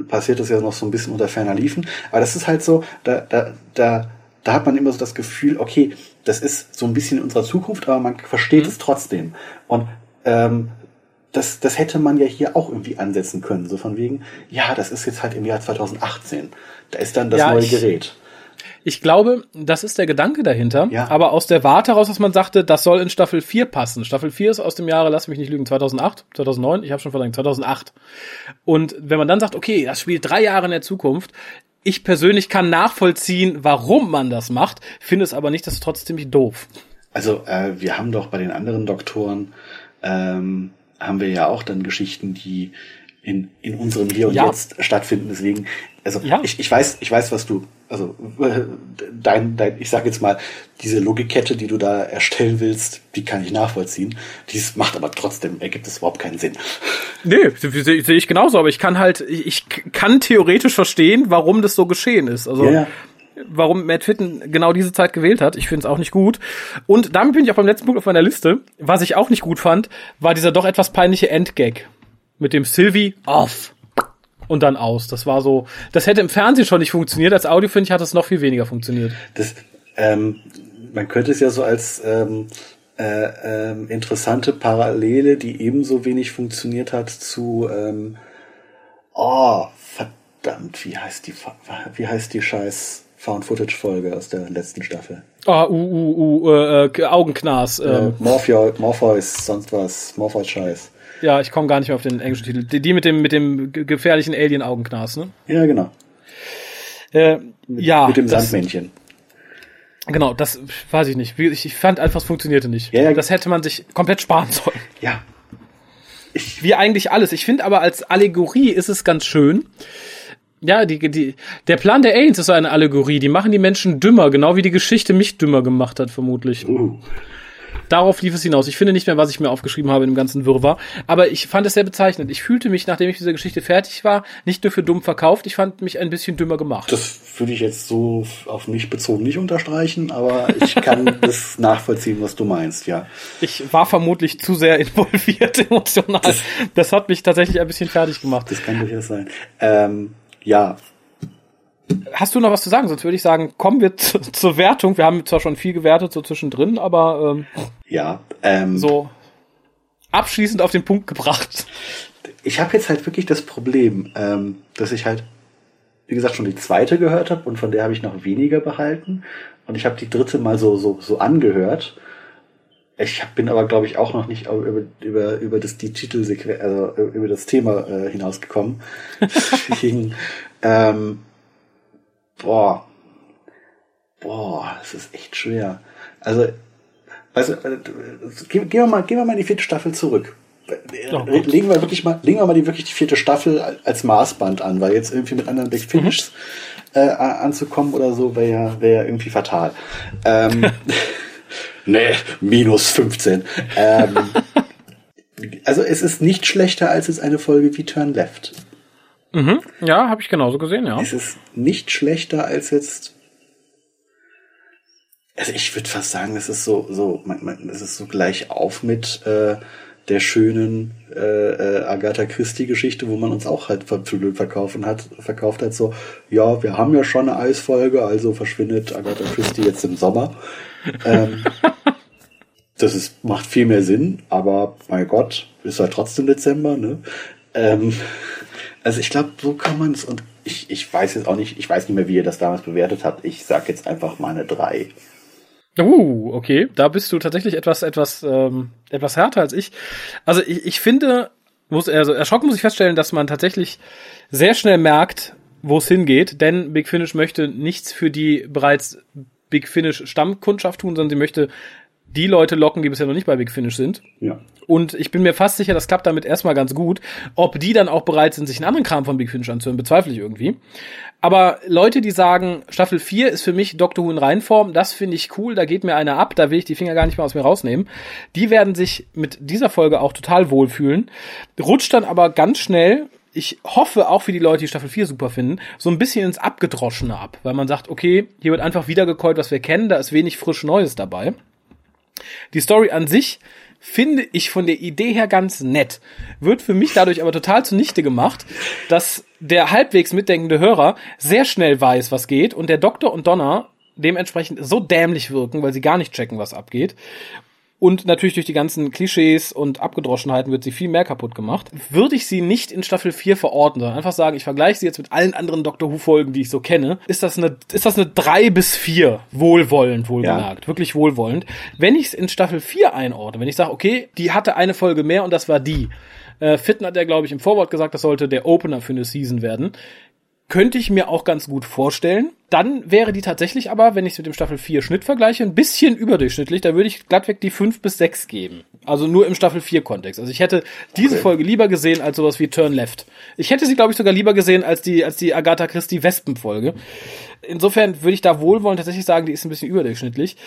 passiert es ja noch so ein bisschen unter ferner Liefen. Aber das ist halt so, da, da, da, da hat man immer so das Gefühl, okay, das ist so ein bisschen in unserer Zukunft, aber man versteht mhm. es trotzdem. Und ähm, das, das hätte man ja hier auch irgendwie ansetzen können. So von wegen, ja, das ist jetzt halt im Jahr 2018. Da ist dann das ja, neue ich, Gerät. Ich glaube, das ist der Gedanke dahinter. Ja. Aber aus der Warte heraus, dass man sagte, das soll in Staffel 4 passen. Staffel 4 ist aus dem Jahre, lass mich nicht lügen, 2008, 2009, ich habe schon verdrängt, 2008. Und wenn man dann sagt, okay, das spielt drei Jahre in der Zukunft, ich persönlich kann nachvollziehen, warum man das macht, finde es aber nicht, das ist trotzdem doof. Also äh, wir haben doch bei den anderen Doktoren ähm, haben wir ja auch dann Geschichten, die in, in unserem Hier und ja. Jetzt stattfinden. Deswegen, also ja. ich, ich weiß, ich weiß, was du, also dein, dein, ich sag jetzt mal, diese Logikkette, die du da erstellen willst, die kann ich nachvollziehen. Dies macht aber trotzdem, ergibt es überhaupt keinen Sinn. Nee, sehe seh ich genauso, aber ich kann halt, ich kann theoretisch verstehen, warum das so geschehen ist. Also ja, warum Matt Fitten genau diese Zeit gewählt hat. Ich finde es auch nicht gut. Und damit bin ich auch beim letzten Punkt auf meiner Liste. Was ich auch nicht gut fand, war dieser doch etwas peinliche Endgag mit dem Sylvie off und dann aus. Das war so, das hätte im Fernsehen schon nicht funktioniert. Als Audio finde ich hat es noch viel weniger funktioniert. Das, ähm, man könnte es ja so als ähm, äh, ähm, interessante Parallele, die ebenso wenig funktioniert hat zu ähm, oh verdammt, wie heißt die wie heißt die Scheiß Found-Footage-Folge aus der letzten Staffel. Ah, uh, uh, uh, äh, Augenknas. Äh, Morpheus, Morpheus, sonst was, Morpheus-Scheiß. Ja, ich komme gar nicht mehr auf den englischen Titel. Die, die mit dem mit dem gefährlichen Alien-Augenknas, ne? Ja, genau. Äh, mit, ja. Mit dem das, Sandmännchen. Genau, das weiß ich nicht. Ich, ich fand einfach, es funktionierte nicht. Ja, ja. Das hätte man sich komplett sparen sollen. Ja. Ich, Wie eigentlich alles. Ich finde aber als Allegorie ist es ganz schön. Ja, die, die, der Plan der Aliens ist so eine Allegorie. Die machen die Menschen dümmer, genau wie die Geschichte mich dümmer gemacht hat, vermutlich. Uh. Darauf lief es hinaus. Ich finde nicht mehr, was ich mir aufgeschrieben habe in dem ganzen Wirrwarr. Aber ich fand es sehr bezeichnend. Ich fühlte mich, nachdem ich diese Geschichte fertig war, nicht nur für dumm verkauft, ich fand mich ein bisschen dümmer gemacht. Das würde ich jetzt so auf mich bezogen nicht unterstreichen, aber ich kann das nachvollziehen, was du meinst, ja. Ich war vermutlich zu sehr involviert emotional. Das, das hat mich tatsächlich ein bisschen fertig gemacht. Das kann durchaus sein. Ähm ja. Hast du noch was zu sagen? Sonst würde ich sagen, kommen wir zu, zur Wertung. Wir haben zwar schon viel gewertet so zwischendrin, aber ähm, ja, ähm, so abschließend auf den Punkt gebracht. Ich habe jetzt halt wirklich das Problem, ähm, dass ich halt, wie gesagt, schon die zweite gehört habe und von der habe ich noch weniger behalten. Und ich habe die dritte mal so so so angehört. Ich bin aber, glaube ich, auch noch nicht über, über, über das die Titelsequenz, also über das Thema äh, hinausgekommen. Deswegen, ähm, boah, boah, das ist echt schwer. Also, also gehen, wir mal, gehen wir mal in die vierte Staffel zurück. Oh legen wir wirklich mal, legen wir mal die wirklich die vierte Staffel als Maßband an, weil jetzt irgendwie mit anderen Big Finishes mhm. äh, anzukommen oder so wäre ja, wäre ja irgendwie fatal. Ähm, nee, minus 15. Ähm, also es ist nicht schlechter als es eine Folge wie Turn Left. Mhm. Ja, habe ich genauso gesehen, ja. Es ist nicht schlechter als jetzt. Also ich würde fast sagen, es ist so, so, man, man, es ist so gleich auf mit äh, der schönen äh, äh, Agatha Christie-Geschichte, wo man uns auch halt verkaufen hat, verkauft hat, so, ja, wir haben ja schon eine Eisfolge, also verschwindet Agatha Christie jetzt im Sommer. ähm, das ist, macht viel mehr Sinn, aber mein Gott, ist halt trotzdem Dezember, ne? Ähm, also ich glaube, so kann man es und ich, ich weiß jetzt auch nicht, ich weiß nicht mehr, wie ihr das damals bewertet habt. Ich sag jetzt einfach mal eine 3. Uh, okay. Da bist du tatsächlich etwas, etwas, ähm, etwas härter als ich. Also ich, ich finde, muss, also erschrocken muss ich feststellen, dass man tatsächlich sehr schnell merkt, wo es hingeht, denn Big Finish möchte nichts für die bereits Big Finish Stammkundschaft tun, sondern sie möchte die Leute locken, die bisher noch nicht bei Big Finish sind. Ja. Und ich bin mir fast sicher, das klappt damit erstmal ganz gut. Ob die dann auch bereit sind, sich einen anderen Kram von Big Finish anzuhören, bezweifle ich irgendwie. Aber Leute, die sagen, Staffel 4 ist für mich Doctor Who in Reinform, das finde ich cool, da geht mir einer ab, da will ich die Finger gar nicht mehr aus mir rausnehmen. Die werden sich mit dieser Folge auch total wohlfühlen. Rutscht dann aber ganz schnell ich hoffe auch für die Leute, die Staffel 4 super finden, so ein bisschen ins Abgedroschene ab, weil man sagt, okay, hier wird einfach wiedergekäut, was wir kennen, da ist wenig frisch Neues dabei. Die Story an sich finde ich von der Idee her ganz nett. Wird für mich dadurch aber total zunichte gemacht, dass der halbwegs mitdenkende Hörer sehr schnell weiß, was geht und der Doktor und Donna dementsprechend so dämlich wirken, weil sie gar nicht checken, was abgeht. Und natürlich durch die ganzen Klischees und Abgedroschenheiten wird sie viel mehr kaputt gemacht. Würde ich sie nicht in Staffel 4 verorten, sondern einfach sagen, ich vergleiche sie jetzt mit allen anderen Doctor Who-Folgen, die ich so kenne, ist das eine, ist das eine 3 bis 4 wohlwollend, wohlgemerkt. Ja. Wirklich wohlwollend. Wenn ich es in Staffel 4 einordne, wenn ich sage, okay, die hatte eine Folge mehr und das war die. Äh, Fitten hat ja, glaube ich, im Vorwort gesagt, das sollte der Opener für eine Season werden könnte ich mir auch ganz gut vorstellen. Dann wäre die tatsächlich aber, wenn ich es mit dem Staffel 4 Schnitt vergleiche, ein bisschen überdurchschnittlich. Da würde ich glattweg die 5 bis 6 geben. Also nur im Staffel 4 Kontext. Also ich hätte diese okay. Folge lieber gesehen als sowas wie Turn Left. Ich hätte sie, glaube ich, sogar lieber gesehen als die, als die Agatha Christie Wespen-Folge. Insofern würde ich da wohlwollend tatsächlich sagen, die ist ein bisschen überdurchschnittlich.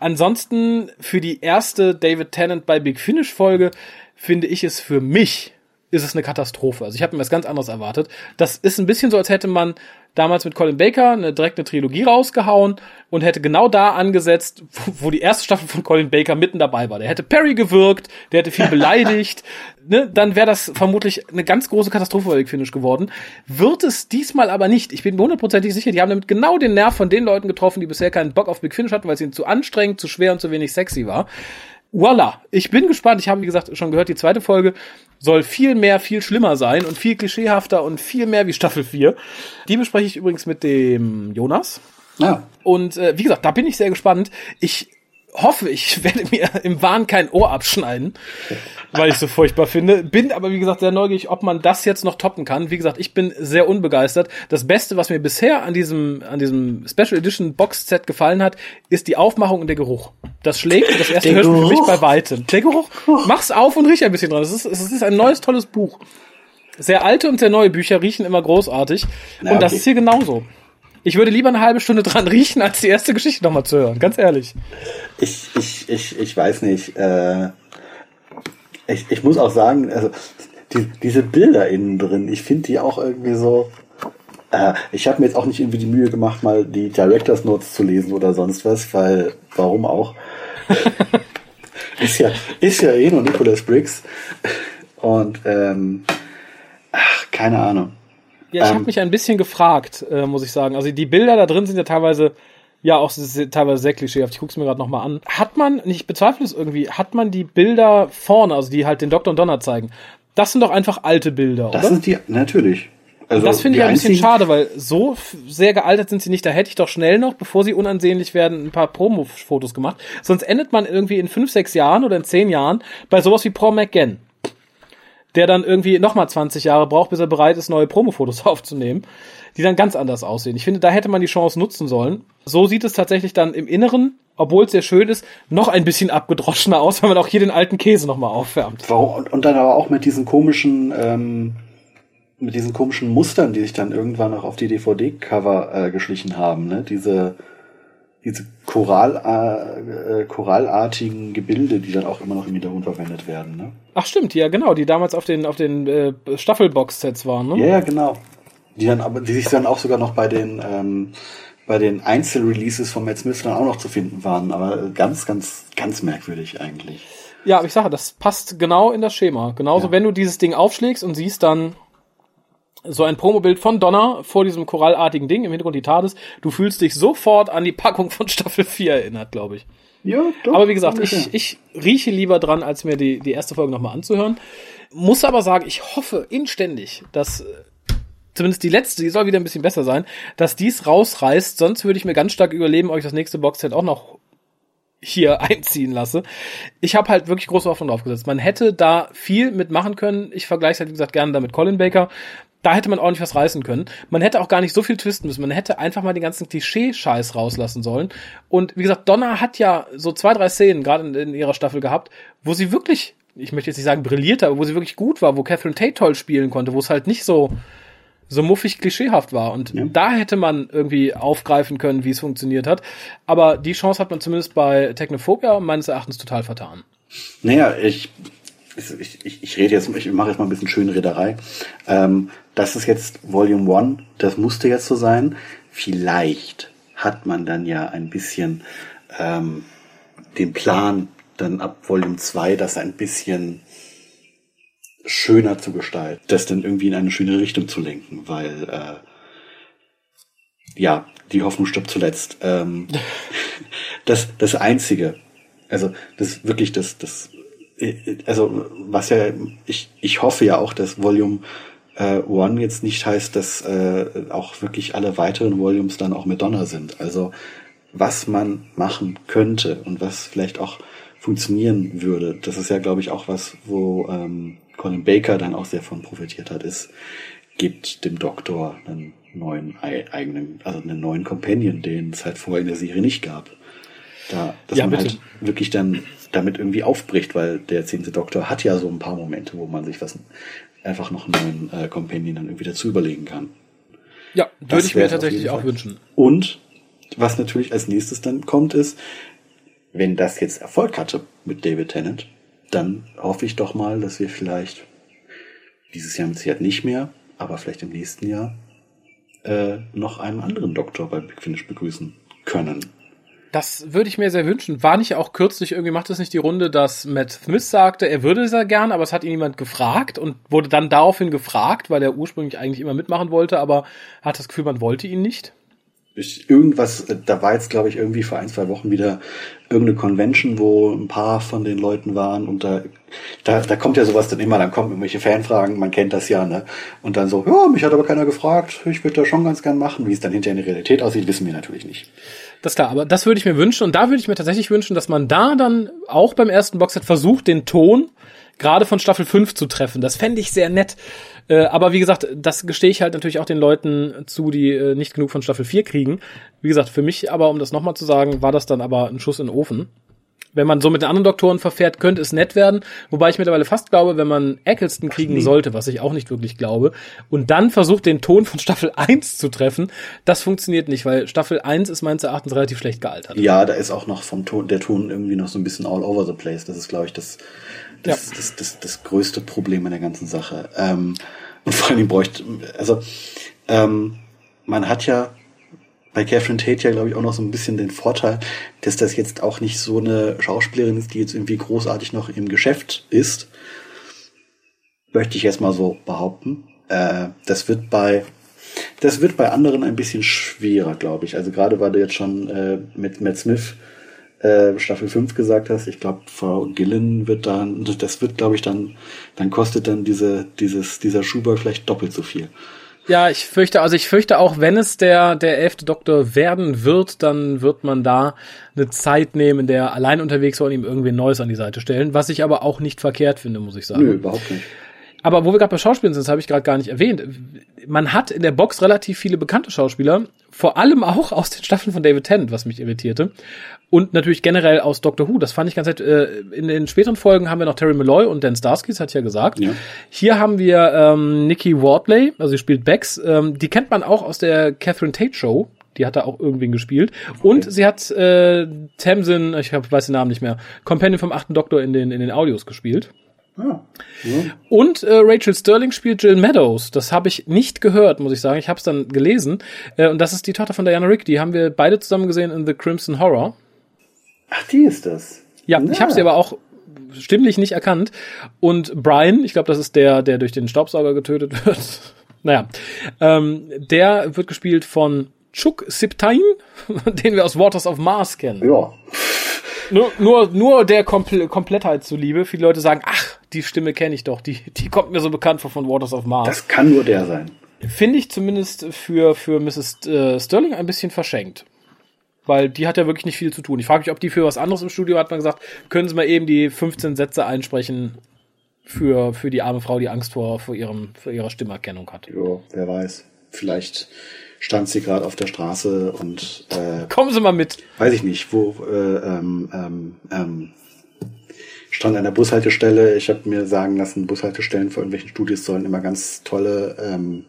Ansonsten für die erste David Tennant bei Big Finish Folge finde ich es für mich ist es eine Katastrophe. Also ich habe mir was ganz anderes erwartet. Das ist ein bisschen so, als hätte man damals mit Colin Baker eine direkt eine Trilogie rausgehauen und hätte genau da angesetzt, wo, wo die erste Staffel von Colin Baker mitten dabei war. Der hätte Perry gewirkt, der hätte viel beleidigt, ne, dann wäre das vermutlich eine ganz große Katastrophe bei Big Finish geworden. Wird es diesmal aber nicht. Ich bin hundertprozentig sicher, die haben damit genau den Nerv von den Leuten getroffen, die bisher keinen Bock auf Big Finish hatten, weil es ihnen zu anstrengend, zu schwer und zu wenig sexy war. Voila, ich bin gespannt. Ich habe, wie gesagt, schon gehört, die zweite Folge soll viel mehr, viel schlimmer sein und viel klischeehafter und viel mehr wie Staffel 4. Die bespreche ich übrigens mit dem Jonas. Ja. Und äh, wie gesagt, da bin ich sehr gespannt. Ich hoffe, ich werde mir im Wahn kein Ohr abschneiden, weil ich so furchtbar finde. Bin aber, wie gesagt, sehr neugierig, ob man das jetzt noch toppen kann. Wie gesagt, ich bin sehr unbegeistert. Das Beste, was mir bisher an diesem, an diesem Special Edition Box Set gefallen hat, ist die Aufmachung und der Geruch. Das schlägt das erste Hörspiel für mich bei weitem. Der Geruch, mach's auf und riech ein bisschen dran. Es ist, es ist ein neues, tolles Buch. Sehr alte und sehr neue Bücher riechen immer großartig. Na, und das ist hier genauso. Ich würde lieber eine halbe Stunde dran riechen, als die erste Geschichte nochmal zu hören, ganz ehrlich. Ich, ich, ich, ich weiß nicht. Äh, ich, ich muss auch sagen, also die, diese Bilder innen drin, ich finde die auch irgendwie so. Äh, ich habe mir jetzt auch nicht irgendwie die Mühe gemacht, mal die Directors Notes zu lesen oder sonst was, weil warum auch? ist ja ist ja eh nur Nicholas Briggs und ähm, ach, keine Ahnung. Ja, ich ähm, habe mich ein bisschen gefragt, äh, muss ich sagen. Also die Bilder da drin sind ja teilweise ja auch teilweise sehr klischeehaft. Ich guck's mir gerade nochmal an. Hat man, ich bezweifle es irgendwie, hat man die Bilder vorne, also die halt den Doktor und Donner zeigen, das sind doch einfach alte Bilder, das oder? Das sind die, natürlich. Also das finde ich ein bisschen schade, weil so sehr gealtert sind sie nicht. Da hätte ich doch schnell noch, bevor sie unansehnlich werden, ein paar Promo-Fotos gemacht. Sonst endet man irgendwie in fünf, sechs Jahren oder in zehn Jahren bei sowas wie Paul McGann der dann irgendwie nochmal 20 Jahre braucht, bis er bereit ist, neue Promo-Fotos aufzunehmen, die dann ganz anders aussehen. Ich finde, da hätte man die Chance nutzen sollen. So sieht es tatsächlich dann im Inneren, obwohl es sehr schön ist, noch ein bisschen abgedroschener aus, wenn man auch hier den alten Käse nochmal aufwärmt. Und dann aber auch mit diesen komischen, ähm, mit diesen komischen Mustern, die sich dann irgendwann auch auf die DVD-Cover äh, geschlichen haben, ne? Diese diese Choral, äh, chorallartigen Gebilde, die dann auch immer noch im Hintergrund verwendet werden. Ne? Ach stimmt, ja genau, die damals auf den auf den äh, Staffelbox-Sets waren. Ne? Ja, ja, genau. Die dann aber, die sich dann auch sogar noch bei den ähm, bei den Einzelreleases von Matt Smith dann auch noch zu finden waren, aber ganz, ganz, ganz merkwürdig eigentlich. Ja, aber ich sage, das passt genau in das Schema. Genauso, ja. wenn du dieses Ding aufschlägst und siehst dann so ein Promobild von Donner vor diesem korallartigen Ding, im Hintergrund die TARDIS. Du fühlst dich sofort an die Packung von Staffel 4 erinnert, glaube ich. Ja, doch. Aber wie gesagt, ich, ich rieche lieber dran, als mir die, die erste Folge nochmal anzuhören. Muss aber sagen, ich hoffe inständig, dass äh, zumindest die letzte, die soll wieder ein bisschen besser sein, dass dies rausreißt, sonst würde ich mir ganz stark überleben, ob ich das nächste Boxset auch noch hier einziehen lasse. Ich habe halt wirklich große Hoffnung drauf gesetzt. Man hätte da viel mitmachen können. Ich vergleiche es halt, wie gesagt, gerne damit Colin Baker da hätte man ordentlich was reißen können. Man hätte auch gar nicht so viel twisten müssen. Man hätte einfach mal den ganzen Klischee-Scheiß rauslassen sollen. Und wie gesagt, Donna hat ja so zwei, drei Szenen gerade in, in, ihrer Staffel gehabt, wo sie wirklich, ich möchte jetzt nicht sagen brilliert, aber wo sie wirklich gut war, wo Catherine Tate toll spielen konnte, wo es halt nicht so so muffig klischeehaft war. Und ja. da hätte man irgendwie aufgreifen können, wie es funktioniert hat. Aber die Chance hat man zumindest bei Technophobia meines Erachtens total vertan. Naja, ich ich, ich, ich rede jetzt, ich mache jetzt mal ein bisschen Schönrederei. Ähm, das ist jetzt Volume One, das musste jetzt so sein. Vielleicht hat man dann ja ein bisschen ähm, den Plan, dann ab Volume 2 das ein bisschen schöner zu gestalten, das dann irgendwie in eine schöne Richtung zu lenken, weil äh, ja, die Hoffnung stirbt zuletzt. Ähm, das, das Einzige, also das wirklich das, das, also was ja, ich, ich hoffe ja auch, dass Volume äh, One jetzt nicht heißt, dass äh, auch wirklich alle weiteren Volumes dann auch Madonna sind. Also was man machen könnte und was vielleicht auch funktionieren würde, das ist ja, glaube ich, auch was, wo ähm, Colin Baker dann auch sehr von profitiert hat, ist, gibt dem Doktor einen neuen eigenen, also einen neuen Companion, den es halt vorher in der Serie nicht gab. Da, dass ja, man bitte. halt wirklich dann damit irgendwie aufbricht, weil der zehnte Doktor hat ja so ein paar Momente, wo man sich was einfach noch einen neuen äh, Companion dann irgendwie dazu überlegen kann. Ja, würde ich mir tatsächlich auch wünschen. Und was natürlich als nächstes dann kommt, ist, wenn das jetzt Erfolg hatte mit David Tennant, dann hoffe ich doch mal, dass wir vielleicht dieses Jahr mit Sicherheit nicht mehr, aber vielleicht im nächsten Jahr äh, noch einen anderen Doktor bei Big Finish begrüßen können. Das würde ich mir sehr wünschen. War nicht auch kürzlich, irgendwie macht es nicht die Runde, dass Matt Smith sagte, er würde sehr gern, aber es hat ihn jemand gefragt und wurde dann daraufhin gefragt, weil er ursprünglich eigentlich immer mitmachen wollte, aber hat das Gefühl, man wollte ihn nicht ich, irgendwas, da war jetzt, glaube ich, irgendwie vor ein, zwei Wochen wieder irgendeine Convention, wo ein paar von den Leuten waren und da, da, da kommt ja sowas dann immer, dann kommen irgendwelche Fanfragen, man kennt das ja, ne? Und dann so, ja, mich hat aber keiner gefragt, ich würde das schon ganz gern machen. Wie es dann hinterher in der Realität aussieht, wissen wir natürlich nicht. Das ist klar, aber das würde ich mir wünschen und da würde ich mir tatsächlich wünschen, dass man da dann auch beim ersten Boxset versucht, den Ton gerade von Staffel 5 zu treffen. Das fände ich sehr nett. Äh, aber wie gesagt, das gestehe ich halt natürlich auch den Leuten zu, die äh, nicht genug von Staffel 4 kriegen. Wie gesagt, für mich aber, um das nochmal zu sagen, war das dann aber ein Schuss in den Ofen. Wenn man so mit den anderen Doktoren verfährt, könnte es nett werden. Wobei ich mittlerweile fast glaube, wenn man Eccleston kriegen sollte, was ich auch nicht wirklich glaube, und dann versucht, den Ton von Staffel 1 zu treffen, das funktioniert nicht, weil Staffel 1 ist meines Erachtens relativ schlecht gealtert. Ja, da ist auch noch vom Ton, der Ton irgendwie noch so ein bisschen all over the place. Das ist, glaube ich, das, das, ja. das, das, das, größte Problem in der ganzen Sache. Ähm, und vor allem bräuchte, also ähm, man hat ja bei Catherine Tate ja, glaube ich, auch noch so ein bisschen den Vorteil, dass das jetzt auch nicht so eine Schauspielerin ist, die jetzt irgendwie großartig noch im Geschäft ist. Möchte ich jetzt mal so behaupten. Äh, das wird bei das wird bei anderen ein bisschen schwerer, glaube ich. Also gerade weil du jetzt schon äh, mit Matt Smith äh, Staffel 5 gesagt hast, ich glaube, Frau Gillen wird dann, das wird, glaube ich, dann, dann kostet dann diese, dieses, dieser Schuber vielleicht doppelt so viel. Ja, ich fürchte, also ich fürchte auch, wenn es der, der elfte Doktor werden wird, dann wird man da eine Zeit nehmen, in der er allein unterwegs war und ihm irgendwie Neues an die Seite stellen, was ich aber auch nicht verkehrt finde, muss ich sagen. Nö, überhaupt nicht. Aber wo wir gerade bei Schauspielern sind, das habe ich gerade gar nicht erwähnt. Man hat in der Box relativ viele bekannte Schauspieler, vor allem auch aus den Staffeln von David Tennant, was mich irritierte. Und natürlich generell aus Doctor Who. Das fand ich ganz nett. Äh, in den späteren Folgen haben wir noch Terry Malloy und Dan Starsky, das hat ja gesagt. Ja. Hier haben wir ähm, Nikki Wardley, also sie spielt Bex. Ähm, die kennt man auch aus der Catherine Tate Show. Die hat da auch irgendwen gespielt. Okay. Und sie hat äh, Tamsin, ich hab, weiß den Namen nicht mehr, Companion vom achten Doktor in den, in den Audios gespielt. Ah, ja. Und äh, Rachel Sterling spielt Jill Meadows. Das habe ich nicht gehört, muss ich sagen. Ich habe es dann gelesen. Äh, und das ist die Tochter von Diana Rick. Die haben wir beide zusammen gesehen in The Crimson Horror. Ach, die ist das. Ja, ja. ich habe sie aber auch stimmlich nicht erkannt. Und Brian, ich glaube, das ist der, der durch den Staubsauger getötet wird. naja, ähm, der wird gespielt von Chuck Siptain, den wir aus Waters of Mars kennen. Ja. Nur, nur, nur der Komple Komplettheit zuliebe. Viele Leute sagen, ach, die Stimme kenne ich doch, die, die kommt mir so bekannt vor von Waters of Mars. Das kann nur der sein. Finde ich zumindest für, für Mrs. Äh, Sterling ein bisschen verschenkt. Weil die hat ja wirklich nicht viel zu tun. Ich frage mich, ob die für was anderes im Studio hat man gesagt, können Sie mal eben die 15 Sätze einsprechen für, für die arme Frau, die Angst vor, vor, ihrem, vor ihrer Stimmerkennung hat. Ja, wer weiß. Vielleicht stand sie gerade auf der Straße und äh, kommen Sie mal mit. Weiß ich nicht, wo äh, ähm, ähm, ähm, stand an der Bushaltestelle. Ich habe mir sagen lassen, Bushaltestellen vor irgendwelchen Studios sollen immer ganz tolle ähm,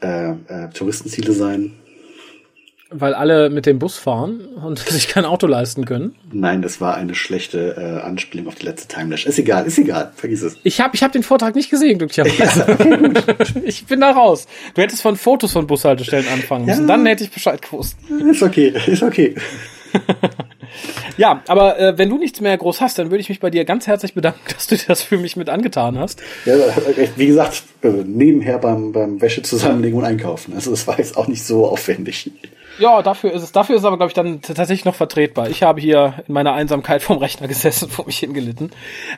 äh, äh, Touristenziele sein. Weil alle mit dem Bus fahren und sich kein Auto leisten können. Nein, das war eine schlechte äh, Anspielung auf die letzte Timelash. Ist egal, ist egal, vergiss es. Ich habe ich hab den Vortrag nicht gesehen, glücklicherweise. ich bin da raus. Du hättest von Fotos von Bushaltestellen anfangen müssen. Ja. Dann hätte ich Bescheid gewusst. Ist okay, ist okay. Ja, aber äh, wenn du nichts mehr groß hast, dann würde ich mich bei dir ganz herzlich bedanken, dass du dir das für mich mit angetan hast. Ja, wie gesagt, äh, nebenher beim, beim Wäsche zusammenlegen und einkaufen. Also das war jetzt auch nicht so aufwendig. Ja, dafür ist es, dafür ist es aber, glaube ich, dann tatsächlich noch vertretbar. Ich habe hier in meiner Einsamkeit vom Rechner gesessen, vor mich hingelitten.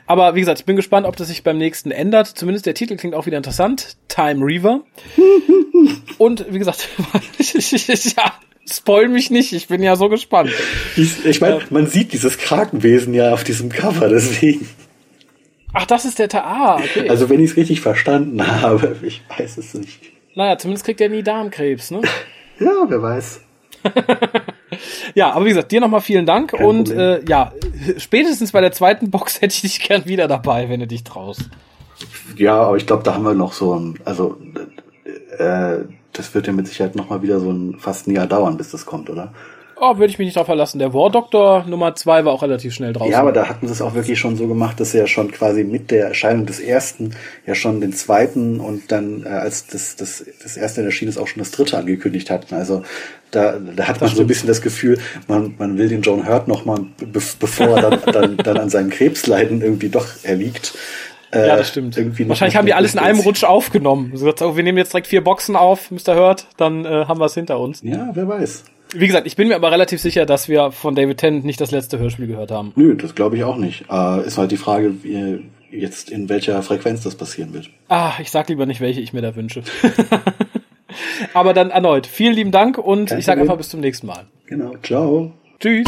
Aber wie gesagt, ich bin gespannt, ob das sich beim nächsten ändert. Zumindest der Titel klingt auch wieder interessant. Time Reaver. Und wie gesagt, ja, spoil mich nicht, ich bin ja so gespannt. Ich, ich meine, man sieht dieses Krakenwesen ja auf diesem Cover, deswegen. Ach, das ist der Ta Ah, okay. Also wenn ich es richtig verstanden habe, ich weiß es nicht. naja, zumindest kriegt er nie Darmkrebs, ne? Ja, wer weiß. Ja, aber wie gesagt, dir nochmal vielen Dank Kein und äh, ja, spätestens bei der zweiten Box hätte ich dich gern wieder dabei, wenn du dich traust. Ja, aber ich glaube, da haben wir noch so ein, also äh, das wird ja mit Sicherheit noch mal wieder so ein fast ein Jahr dauern, bis das kommt, oder? Oh, würde ich mich nicht drauf verlassen. Der War Doctor Nummer zwei war auch relativ schnell draußen. Ja, aber da hatten sie es auch wirklich schon so gemacht, dass sie ja schon quasi mit der Erscheinung des ersten ja schon den zweiten und dann äh, als das, das, das erste erschienen ist auch schon das dritte angekündigt hatten. Also da, da hat man so ein bisschen das Gefühl, man, man will den John Hurt noch mal, be bevor er dann, dann, dann an seinen Krebsleiden irgendwie doch erliegt. Äh, ja, das stimmt. Wahrscheinlich haben die alles in einem. Rutsch aufgenommen. So oh, wir nehmen jetzt direkt vier Boxen auf, Mr. Hurt, dann äh, haben wir es hinter uns. Ja, wer weiß. Wie gesagt, ich bin mir aber relativ sicher, dass wir von David Tennant nicht das letzte Hörspiel gehört haben. Nö, das glaube ich auch nicht. Äh, ist halt die Frage, wie, jetzt in welcher Frequenz das passieren wird. Ah, ich sag lieber nicht, welche ich mir da wünsche. aber dann erneut, vielen lieben Dank und Kein ich sag Problem. einfach bis zum nächsten Mal. Genau. Ciao. Tschüss.